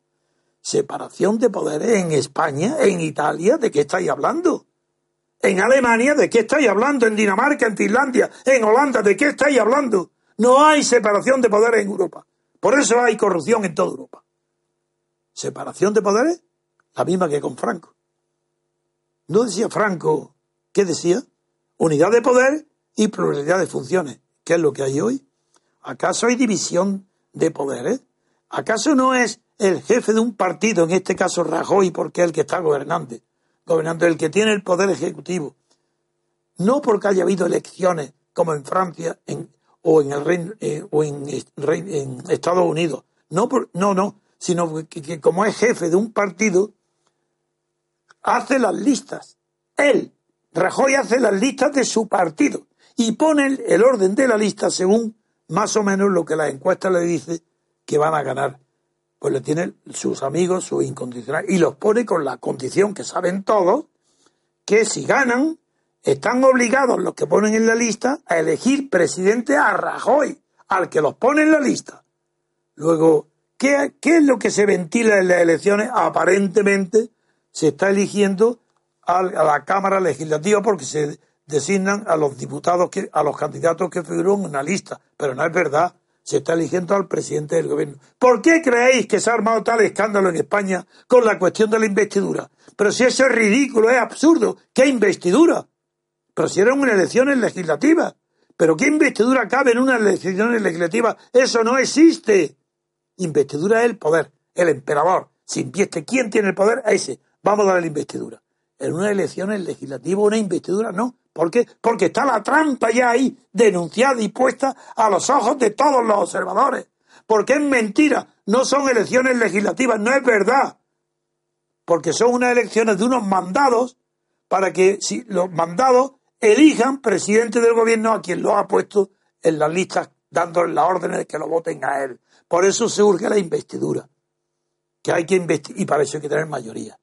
¿Separación de poderes en España, en Italia? ¿De qué estáis hablando? ¿En Alemania? ¿De qué estáis hablando? ¿En Dinamarca? ¿En Finlandia? ¿En Holanda? ¿De qué estáis hablando? No hay separación de poderes en Europa. Por eso hay corrupción en toda Europa. ¿Separación de poderes? La misma que con Franco. ¿No decía Franco, qué decía? Unidad de poder y pluralidad de funciones. ¿Qué es lo que hay hoy? ¿Acaso hay división de poderes? ¿Acaso no es el jefe de un partido, en este caso Rajoy, porque es el que está gobernando, gobernando, el que tiene el poder ejecutivo? No porque haya habido elecciones como en Francia o en el eh, o en, Estados Unidos. No, no, no, sino que como es jefe de un partido, hace las listas. Él, Rajoy, hace las listas de su partido y ponen el orden de la lista según más o menos lo que la encuesta le dice que van a ganar. Pues le tienen sus amigos, sus incondicionales, y los pone con la condición que saben todos, que si ganan, están obligados los que ponen en la lista a elegir presidente a Rajoy, al que los pone en la lista. Luego, ¿qué, qué es lo que se ventila en las elecciones? Aparentemente se está eligiendo a, la Cámara Legislativa porque se designan a los diputados, que, a los candidatos que figuran en una lista. Pero no es verdad. Se está eligiendo al presidente del gobierno. ¿Por qué creéis que se ha armado tal escándalo en España con la cuestión de la investidura? Pero si eso es ridículo, es absurdo. ¿Qué investidura? Pero si eran elecciones legislativas. ¿Pero qué investidura cabe en unas elecciones legislativas? Eso no existe. Investidura es el poder, el emperador. Si invieste, ¿quién tiene el poder? A ese. Vamos a darle la investidura. En unas elecciones legislativas, una investidura no. ¿Por qué? Porque está la trampa ya ahí, denunciada y puesta a los ojos de todos los observadores. Porque es mentira. No son elecciones legislativas, no es verdad. Porque son unas elecciones de unos mandados para que si los mandados elijan presidente del gobierno a quien lo ha puesto en las listas, dándole las órdenes de que lo voten a él. Por eso se urge la investidura, que hay que investigar, y para eso hay que tener mayoría.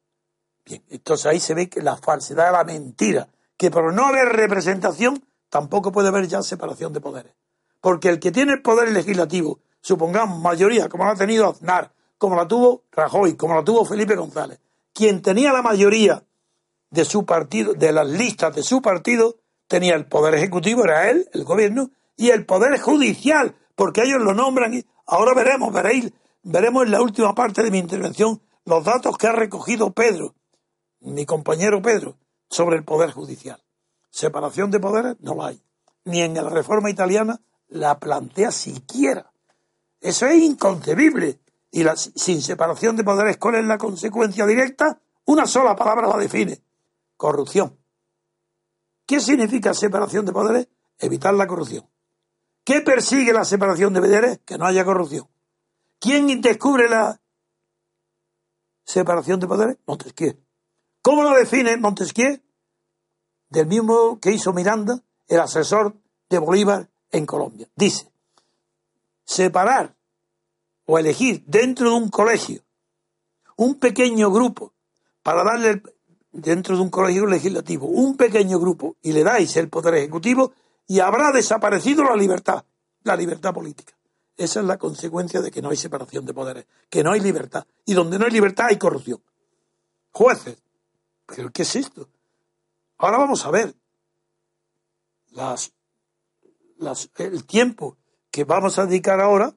Bien, entonces ahí se ve que la falsedad, la mentira, que por no haber representación tampoco puede haber ya separación de poderes. Porque el que tiene el poder legislativo, supongamos mayoría, como lo ha tenido Aznar, como la tuvo Rajoy, como la tuvo Felipe González, quien tenía la mayoría de su partido, de las listas de su partido, tenía el poder ejecutivo, era él, el gobierno, y el poder judicial, porque ellos lo nombran. Y ahora veremos, veréis, veremos en la última parte de mi intervención los datos que ha recogido Pedro, mi compañero Pedro, sobre el poder judicial. Separación de poderes no la hay. Ni en la reforma italiana la plantea siquiera. Eso es inconcebible. Y la, sin separación de poderes, ¿cuál es la consecuencia directa? Una sola palabra la define corrupción. ¿Qué significa separación de poderes? Evitar la corrupción. ¿Qué persigue la separación de poderes? Que no haya corrupción. ¿Quién descubre la separación de poderes? Montesquieu. ¿Cómo lo define Montesquieu? Del mismo que hizo Miranda, el asesor de Bolívar en Colombia. Dice, separar o elegir dentro de un colegio un pequeño grupo para darle dentro de un colegio legislativo un pequeño grupo y le dais el poder ejecutivo y habrá desaparecido la libertad, la libertad política. Esa es la consecuencia de que no hay separación de poderes, que no hay libertad. Y donde no hay libertad hay corrupción. Jueces. ¿Pero qué es esto? Ahora vamos a ver las, las, el tiempo que vamos a dedicar ahora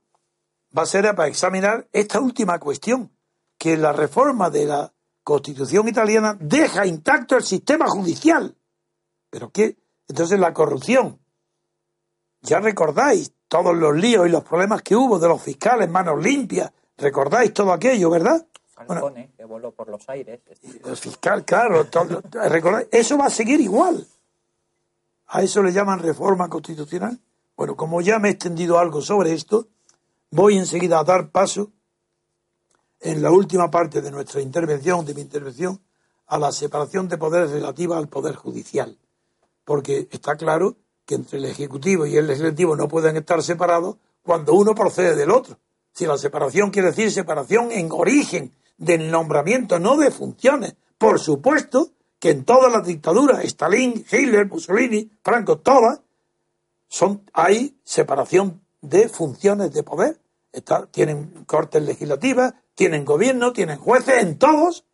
va a ser para examinar esta última cuestión, que la reforma de la Constitución italiana deja intacto el sistema judicial. ¿Pero qué? Entonces la corrupción. Ya recordáis todos los líos y los problemas que hubo de los fiscales, manos limpias. Recordáis todo aquello, ¿verdad? Falcone, que voló por los aires. El fiscal, claro. ¿recordáis? Eso va a seguir igual. A eso le llaman reforma constitucional. Bueno, como ya me he extendido algo sobre esto, voy enseguida a dar paso en la última parte de nuestra intervención, de mi intervención, a la separación de poderes relativa al poder judicial. Porque está claro que entre el Ejecutivo y el Legislativo no pueden estar separados cuando uno procede del otro. Si la separación quiere decir separación en origen del nombramiento, no de funciones. Por supuesto que en todas las dictaduras, Stalin, Hitler, Mussolini, Franco, todas, son, hay separación de funciones de poder. tienen cortes legislativas, tienen gobierno, tienen jueces, en todos.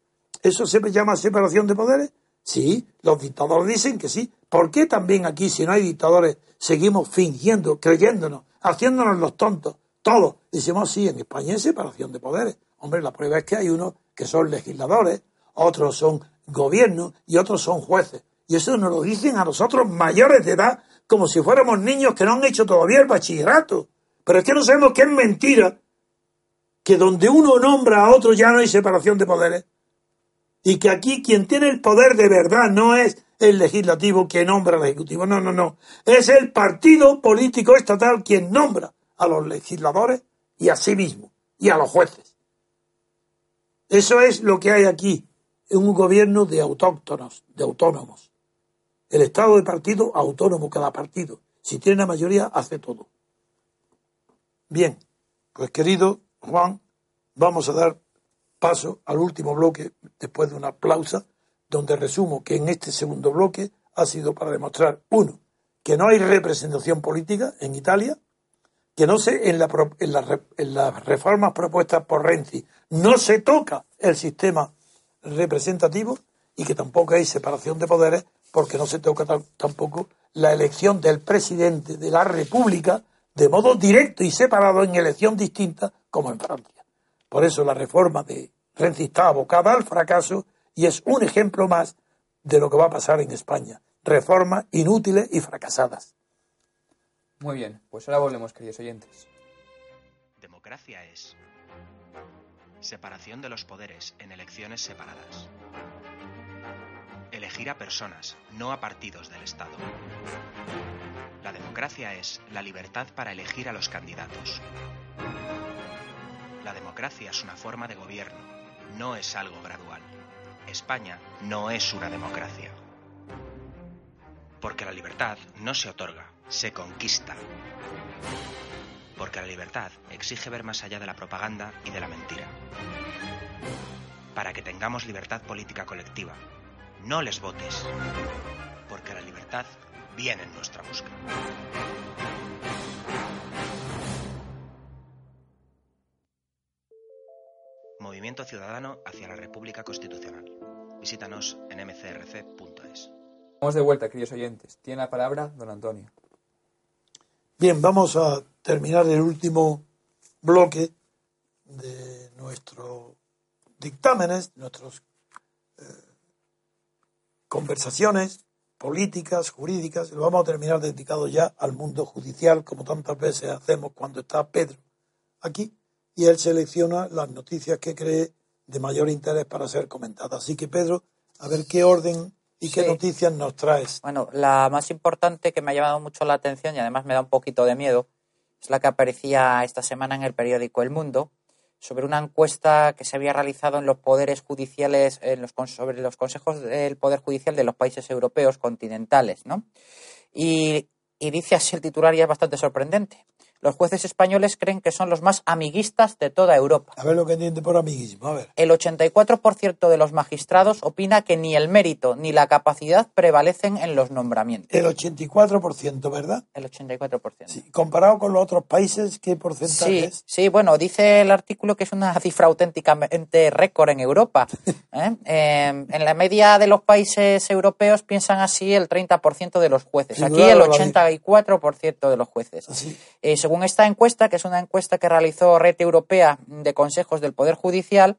¿Eso se llama separación de poderes? Sí, los dictadores dicen que sí. ¿Por qué también aquí, si no hay dictadores, seguimos fingiendo, creyéndonos, haciéndonos los tontos? Todos. Decimos, sí, en España hay separación de poderes. Hombre, la prueba es que hay unos que son legisladores, otros son gobiernos y otros son jueces. Y eso nos lo dicen a nosotros mayores de edad, como si fuéramos niños que no han hecho todavía el bachillerato. Pero es que no sabemos que es mentira que donde uno nombra a otro ya no hay separación de poderes. Y que aquí quien tiene el poder de verdad no es el legislativo que nombra al ejecutivo, no, no, no. Es el partido político estatal quien nombra a los legisladores y a sí mismo y a los jueces. Eso es lo que hay aquí, un gobierno de autóctonos, de autónomos. El estado de partido autónomo, cada partido. Si tiene la mayoría, hace todo. Bien, pues querido Juan, vamos a dar paso al último bloque, después de una pausa, donde resumo que en este segundo bloque ha sido para demostrar, uno, que no hay representación política en Italia, que no se, en, la, en las reformas propuestas por Renzi no se toca el sistema representativo y que tampoco hay separación de poderes porque no se toca tampoco la elección del presidente de la República de modo directo y separado en elección distinta como en Francia. Por eso la reforma de Renzi está abocada al fracaso y es un ejemplo más de lo que va a pasar en España. Reformas inútiles y fracasadas. Muy bien, pues ahora volvemos, queridos oyentes. Democracia es separación de los poderes en elecciones separadas. Elegir a personas, no a partidos del Estado. La democracia es la libertad para elegir a los candidatos. La democracia es una forma de gobierno, no es algo gradual. España no es una democracia. Porque la libertad no se otorga, se conquista. Porque la libertad exige ver más allá de la propaganda y de la mentira. Para que tengamos libertad política colectiva, no les votes. Porque la libertad viene en nuestra busca. Movimiento Ciudadano hacia la República Constitucional. Visítanos en mcrc.es. Vamos de vuelta, queridos oyentes. Tiene la palabra don Antonio. Bien, vamos a terminar el último bloque de nuestros dictámenes, nuestras eh, conversaciones políticas, jurídicas, lo vamos a terminar dedicado ya al mundo judicial, como tantas veces hacemos cuando está Pedro aquí, y él selecciona las noticias que cree de mayor interés para ser comentadas. Así que Pedro, a ver qué orden y qué noticias nos traes. Bueno, la más importante que me ha llamado mucho la atención y además me da un poquito de miedo es la que aparecía esta semana en el periódico El Mundo, sobre una encuesta que se había realizado en los poderes judiciales, en los, sobre los consejos del Poder Judicial de los países europeos continentales, ¿no? Y, y dice así el titular y es bastante sorprendente los jueces españoles creen que son los más amiguistas de toda Europa. A ver lo que entiende por amiguismo, a ver. El 84% de los magistrados opina que ni el mérito ni la capacidad prevalecen en los nombramientos. El 84%, ¿verdad? El 84%. Sí. Comparado con los otros países, ¿qué porcentaje sí, es? Sí, bueno, dice el artículo que es una cifra auténticamente récord en Europa. ¿eh? eh, en la media de los países europeos piensan así el 30% de los jueces. Aquí el 84% de los jueces. ¿Así? Eh, según esta encuesta, que es una encuesta que realizó Red Europea de Consejos del Poder Judicial,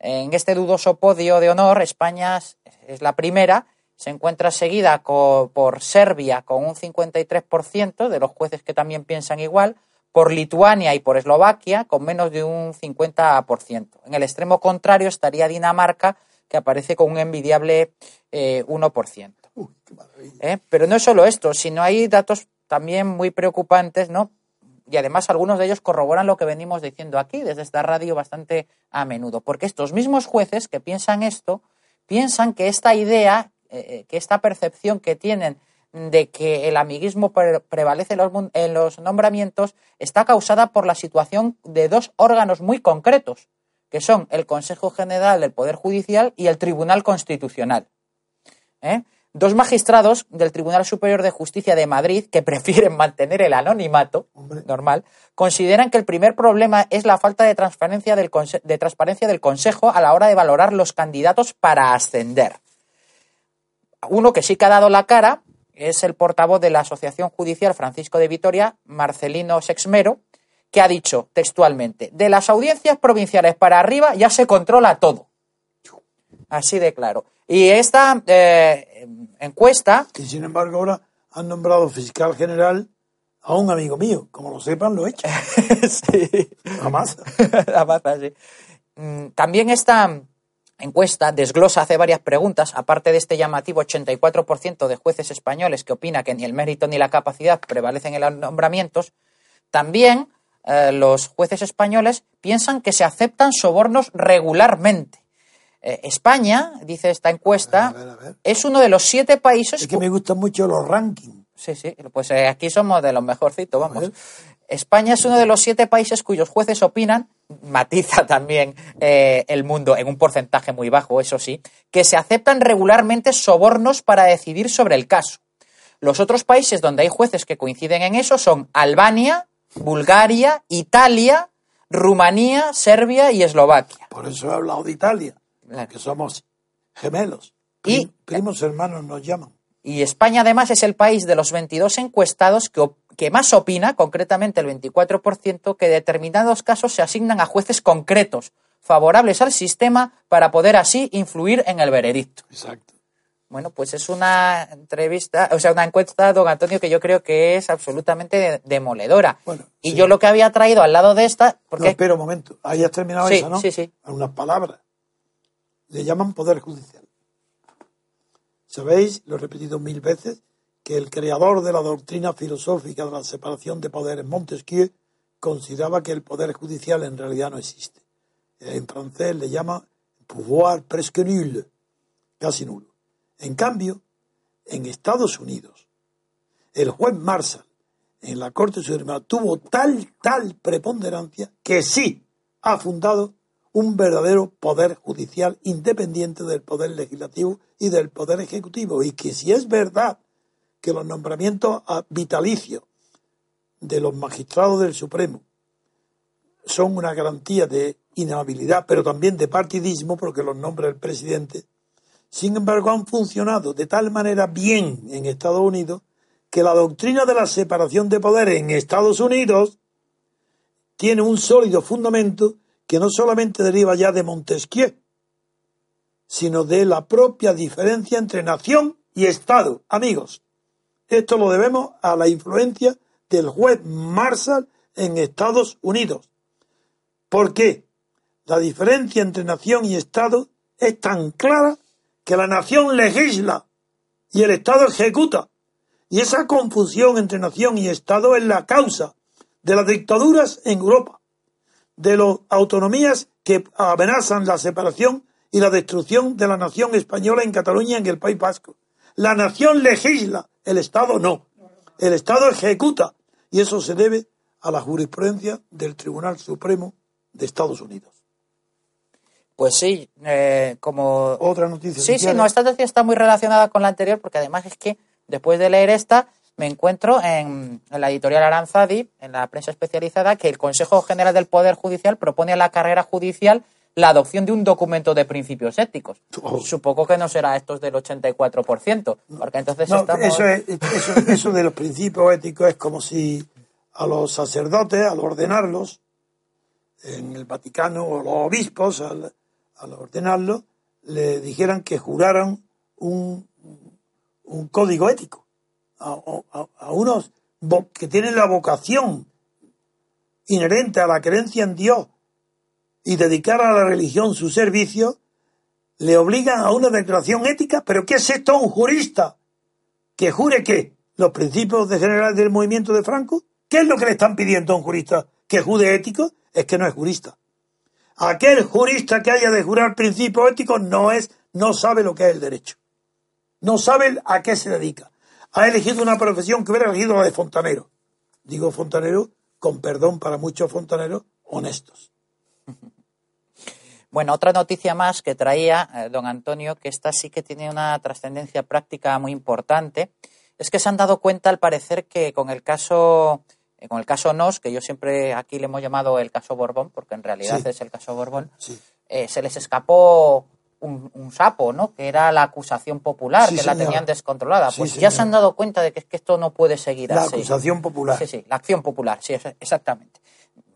en este dudoso podio de honor, España es la primera, se encuentra seguida por Serbia con un 53% de los jueces que también piensan igual, por Lituania y por Eslovaquia con menos de un 50%. En el extremo contrario estaría Dinamarca, que aparece con un envidiable 1%. Eh, ¿Eh? Pero no es solo esto, sino hay datos también muy preocupantes, ¿no? Y además algunos de ellos corroboran lo que venimos diciendo aquí desde esta radio bastante a menudo, porque estos mismos jueces que piensan esto, piensan que esta idea, eh, eh, que esta percepción que tienen de que el amiguismo prevalece en los nombramientos está causada por la situación de dos órganos muy concretos, que son el Consejo General del Poder Judicial y el Tribunal Constitucional. ¿Eh? Dos magistrados del Tribunal Superior de Justicia de Madrid, que prefieren mantener el anonimato normal, consideran que el primer problema es la falta de transparencia, del de transparencia del Consejo a la hora de valorar los candidatos para ascender. Uno que sí que ha dado la cara es el portavoz de la Asociación Judicial Francisco de Vitoria, Marcelino Sexmero, que ha dicho textualmente, de las audiencias provinciales para arriba ya se controla todo. Así de claro. Y esta eh, encuesta. Que sin embargo ahora han nombrado fiscal general a un amigo mío. Como lo sepan, lo he hecho. sí. Sí. Mm, también esta encuesta desglosa, hace varias preguntas, aparte de este llamativo 84% de jueces españoles que opina que ni el mérito ni la capacidad prevalecen en los nombramientos, también eh, los jueces españoles piensan que se aceptan sobornos regularmente. Eh, España, dice esta encuesta, A ver, a ver. es uno de los siete países Es que me gustan mucho los rankings. Sí, sí, pues eh, aquí somos de los mejorcitos, vamos. España es uno de los siete países cuyos jueces opinan, matiza también eh, el mundo en un porcentaje muy bajo, eso sí, que se aceptan regularmente sobornos para decidir sobre el caso. Los otros países donde hay jueces que coinciden en eso son Albania, Bulgaria, Italia, Rumanía, Serbia y Eslovaquia. Por eso he hablado de Italia, Que somos gemelos. Y- Prim- primos hermanos nos llaman. Y España además es el país de los 22 encuestados que, que más opina, concretamente el 24%, que determinados casos se asignan a jueces concretos, favorables al sistema, para poder así influir en el veredicto. Exacto. Bueno, pues es una entrevista, o sea, una encuesta, don Antonio, que yo creo que es absolutamente de- demoledora. Bueno, y sí. yo lo que había traído al lado de esta, No, porque espera un momento. Ahí has terminado Sí, eso, ¿no? sí, sí. Unas palabras. Le llaman poder judicial. Sabéis, lo he repetido mil veces, que el creador de la doctrina filosófica de la separación de poderes, Montesquieu, consideraba que el poder judicial en realidad no existe. En francés le llama pouvoir presque nul, casi nulo. En cambio, en Estados Unidos, el juez Marshall en la Corte Suprema tuvo tal, tal preponderancia que sí ha fundado un verdadero poder judicial independiente del poder legislativo y del poder ejecutivo. Y que si es verdad que los nombramientos vitalicios de los magistrados del Supremo son una garantía de inhabilidad, pero también de partidismo, porque los nombra el presidente, sin embargo han funcionado de tal manera bien en Estados Unidos que la doctrina de la separación de poderes en Estados Unidos tiene un sólido fundamento que no solamente deriva ya de Montesquieu, sino de la propia diferencia entre nación y Estado. Amigos, esto lo debemos a la influencia del juez Marshall en Estados Unidos. ¿Por qué? La diferencia entre nación y Estado es tan clara que la nación legisla y el Estado ejecuta. Y esa confusión entre nación y Estado es la causa de las dictaduras en Europa, de las autonomías que amenazan la separación y la destrucción de la nación española en Cataluña y en el País Vasco. La nación legisla, el Estado no. El Estado ejecuta. Y eso se debe a la jurisprudencia del Tribunal Supremo de Estados Unidos. pues sí, eh, como Otra noticia. Sí, sí, no, esta noticia está muy relacionada con la anterior porque además es que después de leer esta me encuentro en, en la editorial Aranzadi, en la prensa especializada, que el Consejo General del Poder Judicial propone a la carrera judicial la adopción de un documento de principios éticos. Oh. Supongo que no será estos del 84%, porque entonces No, estamos... eso, es- eso, eso de los principios éticos es como si a los sacerdotes, al ordenarlos, en el Vaticano, o los obispos, al, al ordenarlos, le dijeran que juraran un, un código ético a, unos que tienen la vocación inherente a la creencia en Dios y dedicar a la religión su servicio, le obligan a una declaración ética, pero ¿qué es esto un jurista? ¿Que jure qué? ¿Los principios de generales del movimiento de Franco? ¿Qué es lo que le están pidiendo a un jurista? ¿Que jure ético? Es que no es jurista. Aquel jurista que haya de jurar principios éticos no es, no sabe lo que es el derecho. No sabe a qué se dedica. Ha elegido una profesión que hubiera elegido la de fontanero. Digo fontanero con perdón para muchos fontaneros honestos. Bueno, otra noticia más que traía eh, don Antonio, que esta sí que tiene una trascendencia práctica muy importante, es que se han dado cuenta, al parecer, que con el caso, eh, con el caso Nos, que yo siempre aquí le hemos llamado el caso Borbón, porque en realidad Sí. es el caso Borbón, Sí. eh, se les escapó un, un sapo, ¿no? Que era la acusación popular, Sí, que la tenían descontrolada. Sí, Pues ya se han dado cuenta de que, es que esto no puede seguir La así. acusación popular. Sí, sí, la acción popular, sí, exactamente.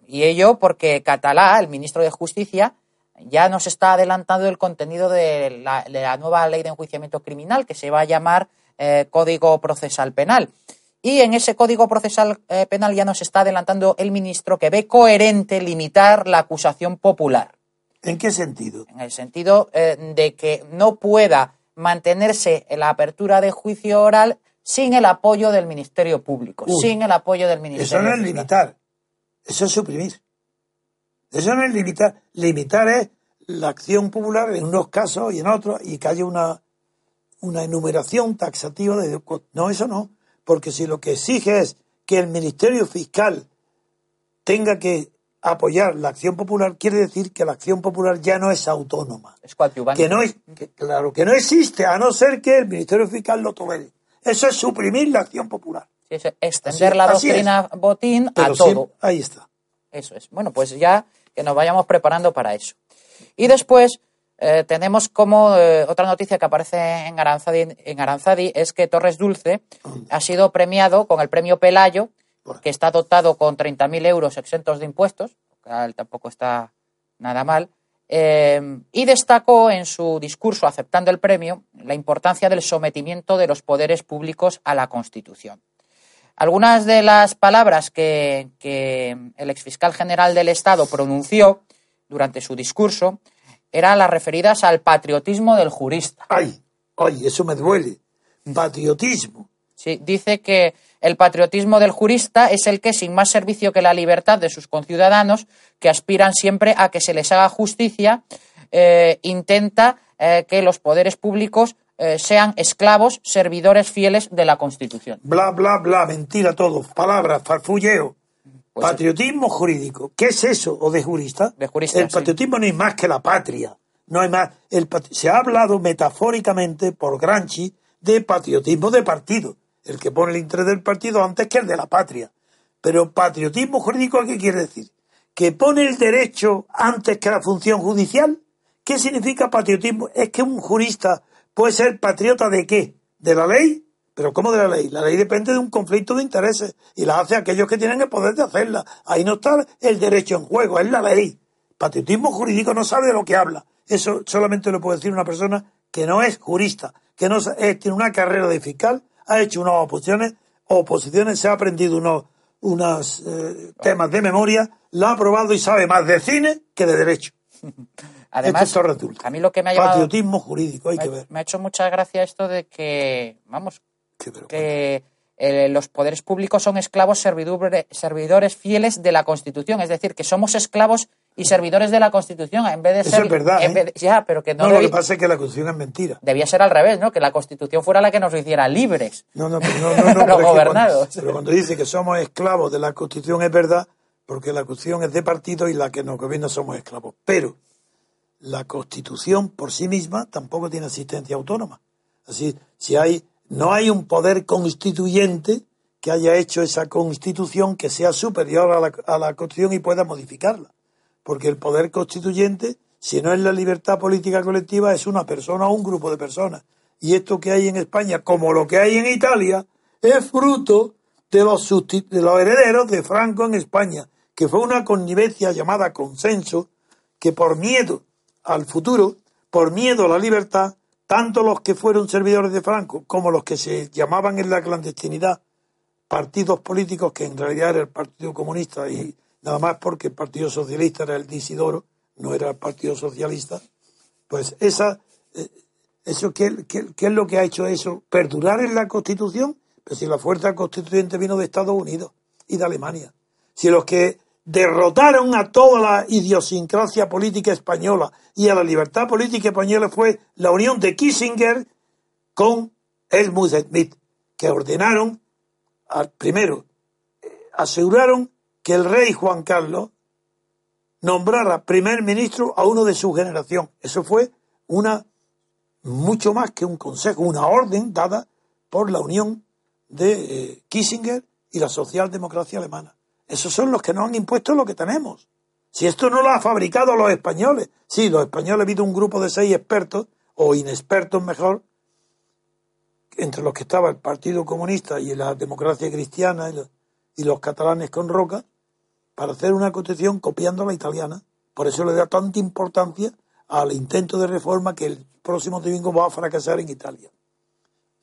Y ello porque Catalá, el ministro de Justicia, ya nos está adelantando el contenido de la, de la nueva ley de enjuiciamiento criminal que se va a llamar eh, Código Procesal Penal. Y en ese Código Procesal eh, Penal ya nos está adelantando el ministro que ve coherente limitar la acusación popular ¿En qué sentido? en el sentido eh, de que no pueda mantenerse la apertura de juicio oral sin el apoyo del Ministerio Público, Uy. sin el apoyo del Ministerio Eso no es limitar, eso es suprimir. Eso no es limitar. Limitar es la acción popular en unos casos y en otros y que haya una, una enumeración taxativa de... No, eso no. Porque si lo que exige es que el Ministerio Fiscal tenga que apoyar la acción popular, quiere decir que la acción popular ya no es autónoma. Es. Que no es, que, claro, que no existe, a no ser que el Ministerio Fiscal lo tolere. Eso es suprimir la acción popular. Sí, es extender Así- la doctrina botín a todo. ahí está. Eso es. Bueno, pues ya que nos vayamos preparando para eso. Y después eh, tenemos como eh, otra noticia que aparece en Aranzadi, en Aranzadi es que Torres Dulce ha sido premiado con el premio Pelayo, que está dotado con 30.000 euros exentos de impuestos, lo cual tampoco está nada mal. eh, y destacó en su discurso aceptando el premio la importancia del sometimiento de los poderes públicos a la Constitución. Algunas de las palabras que, que el exfiscal general del Estado pronunció durante su discurso eran las referidas al patriotismo del jurista. Ay, ay, eso me duele. Patriotismo. Sí, dice que el patriotismo del jurista es el que, sin más servicio que la libertad de sus conciudadanos, que aspiran siempre a que se les haga justicia, eh, intenta eh, que los poderes públicos eh, sean esclavos, servidores fieles de la Constitución. Bla, bla, bla, mentira todo. Palabras, farfulleo. Pues patriotismo jurídico. ¿Qué es eso? ¿O de jurista? De jurista, El sí. patriotismo no es más que la patria. No hay más. El se ha hablado metafóricamente por Granchi de patriotismo de partido. El que pone el interés del partido antes que el de la patria. Pero patriotismo jurídico, ¿qué quiere decir? Que pone el derecho antes que la función judicial. ¿Qué significa patriotismo? Es que un jurista puede ser patriota de qué? ¿De la ley? Pero ¿cómo de la ley? La ley depende de un conflicto de intereses y la hace aquellos que tienen el poder de hacerla. Ahí no está el derecho en juego, es la ley. Patriotismo jurídico no sabe de lo que habla. Eso solamente lo puede decir una persona que no es jurista, que no eh, tiene una carrera de fiscal, ha hecho unas oposiciones, oposiciones, se ha aprendido unos, unos eh, temas de memoria, la ha aprobado y sabe más de cine que de derecho. Además, Esto a mí lo que me ha llamado, Patriotismo jurídico, hay me, que ver. me ha hecho mucha gracia esto de que, vamos, que eh, los poderes públicos son esclavos servidores fieles de la Constitución, es decir, que somos esclavos y servidores de la Constitución en vez de Eso ser es verdad, en ¿eh? vez de- ya, pero que no, No, lo que pasa es que la Constitución es mentira. debía ser al revés, ¿no? Que la Constitución fuera la que nos hiciera libres. No, no, pero no, no, gobernados. Cuando, pero cuando dice que somos esclavos de la Constitución es verdad, porque la Constitución es de partido y la que nos gobierna somos esclavos. Pero la Constitución por sí misma tampoco tiene asistencia autónoma. Así, si hay, no hay un poder constituyente que haya hecho esa Constitución que sea superior a la, a la Constitución y pueda modificarla. Porque el poder constituyente, si no es la libertad política colectiva, es una persona o un grupo de personas. Y esto que hay en España, como lo que hay en Italia, es fruto de los, de los herederos de Franco en España, que fue una connivencia llamada consenso, que por miedo al futuro, por miedo a la libertad, tanto los que fueron servidores de Franco como los que se llamaban en la clandestinidad partidos políticos que en realidad era el Partido Comunista y nada más porque el Partido Socialista era el de Isidoro, no era el Partido Socialista, pues esa, eh, eso ¿qué, qué, qué es lo que ha hecho eso? Perdurar en la Constitución, pero si la fuerza constituyente vino de Estados Unidos y de Alemania. Si los que derrotaron a toda la idiosincrasia política española y a la libertad política española fue la unión de Kissinger con Helmut Schmidt, que ordenaron primero, eh, aseguraron que el rey Juan Carlos nombrara primer ministro a uno de su generación. Eso fue una mucho más que un consejo, una orden dada por la unión de eh, Kissinger y la socialdemocracia alemana. Esos son los que nos han impuesto lo que tenemos. Si esto no lo ha fabricado los españoles, sí, los españoles ha habido un grupo de seis expertos, o inexpertos mejor, entre los que estaba el Partido Comunista y la democracia cristiana y los catalanes con Roca, para hacer una constitución copiando la italiana. Por eso le da tanta importancia al intento de reforma que el próximo domingo va a fracasar en Italia.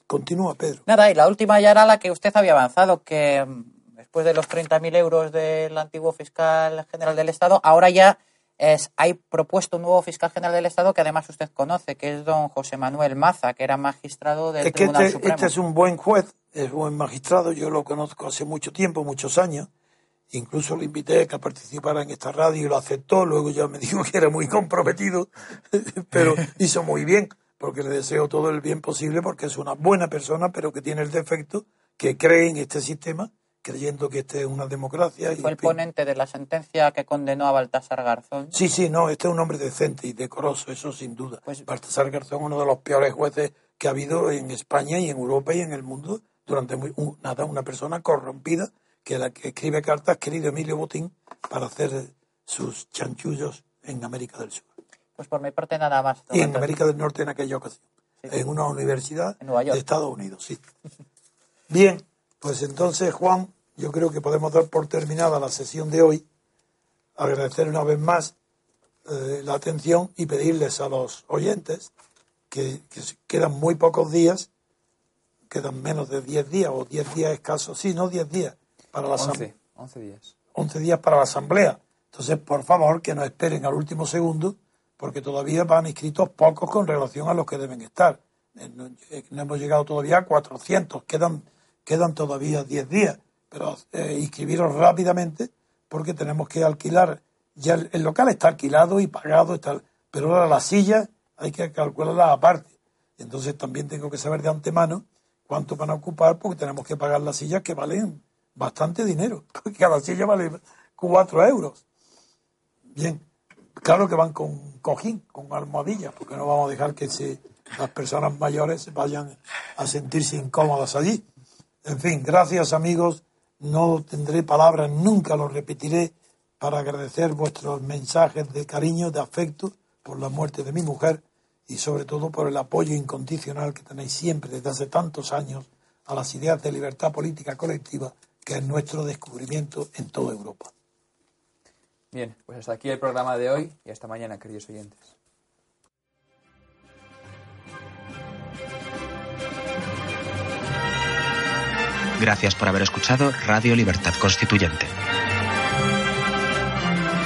Continúa, Pedro. Nada, y la última ya era la que usted había avanzado, que mm, después de los 30.000 euros del antiguo fiscal general del Estado, ahora ya es, hay propuesto un nuevo fiscal general del Estado que además usted conoce, que es don José Manuel Maza, que era magistrado del Es que Tribunal este, Supremo. este es un buen juez, es un buen magistrado, yo lo conozco hace mucho tiempo, muchos años. Incluso lo invité a que participara en esta radio y lo aceptó. Luego ya me dijo que era muy comprometido, pero hizo muy bien, porque le deseo todo el bien posible, porque es una buena persona, pero que tiene el defecto que cree en este sistema, creyendo que este es una democracia. Y, Fue el ponente de la sentencia que condenó a Baltasar Garzón. Sí, sí, no, este es un hombre decente y decoroso, eso sin duda. Pues- Baltasar Garzón, uno de los peores jueces que ha habido en España y en Europa y en el mundo durante muy, un- nada, una persona corrompida que la que escribe cartas, querido Emilio Botín, para hacer sus chanchullos en América del Sur. Pues por mi parte nada más. Y en. América del Norte en aquella ocasión. En una universidad En Nueva York. de Estados Unidos, sí. Bien, pues entonces, Juan, yo creo que podemos dar por terminada la sesión de hoy. Agradecer una vez más eh, la atención y pedirles a los oyentes que, quedan muy pocos días, quedan menos de 10 días o 10 días escasos, sí, no 10 días, para la asamblea. 11, 11 días. 11 días para la asamblea. Entonces, por favor, que no esperen al último segundo, porque todavía van inscritos pocos con relación a los que deben estar. Eh, No, eh, no hemos llegado todavía a 400, quedan, quedan todavía 10 días, pero eh, inscribiros rápidamente porque tenemos que alquilar. Ya el, el local está alquilado y pagado, está, pero ahora las sillas hay que calcularlas aparte. Entonces también tengo que saber de antemano cuánto van a ocupar porque tenemos que pagar las sillas que valen bastante dinero. Porque cada silla vale 4 euros. Bien, claro que van con cojín, con almohadillas, porque no vamos a dejar que se, las personas mayores vayan a sentirse incómodas allí. En fin, gracias amigos. No tendré palabras, nunca lo repetiré, para agradecer vuestros mensajes de cariño, de afecto por la muerte de mi mujer y sobre todo por el apoyo incondicional que tenéis siempre desde hace tantos años a las ideas de libertad política colectiva, que es nuestro descubrimiento en toda Europa. Bien, pues hasta aquí el programa de hoy y hasta mañana, queridos oyentes. Gracias por haber escuchado Radio Libertad Constituyente.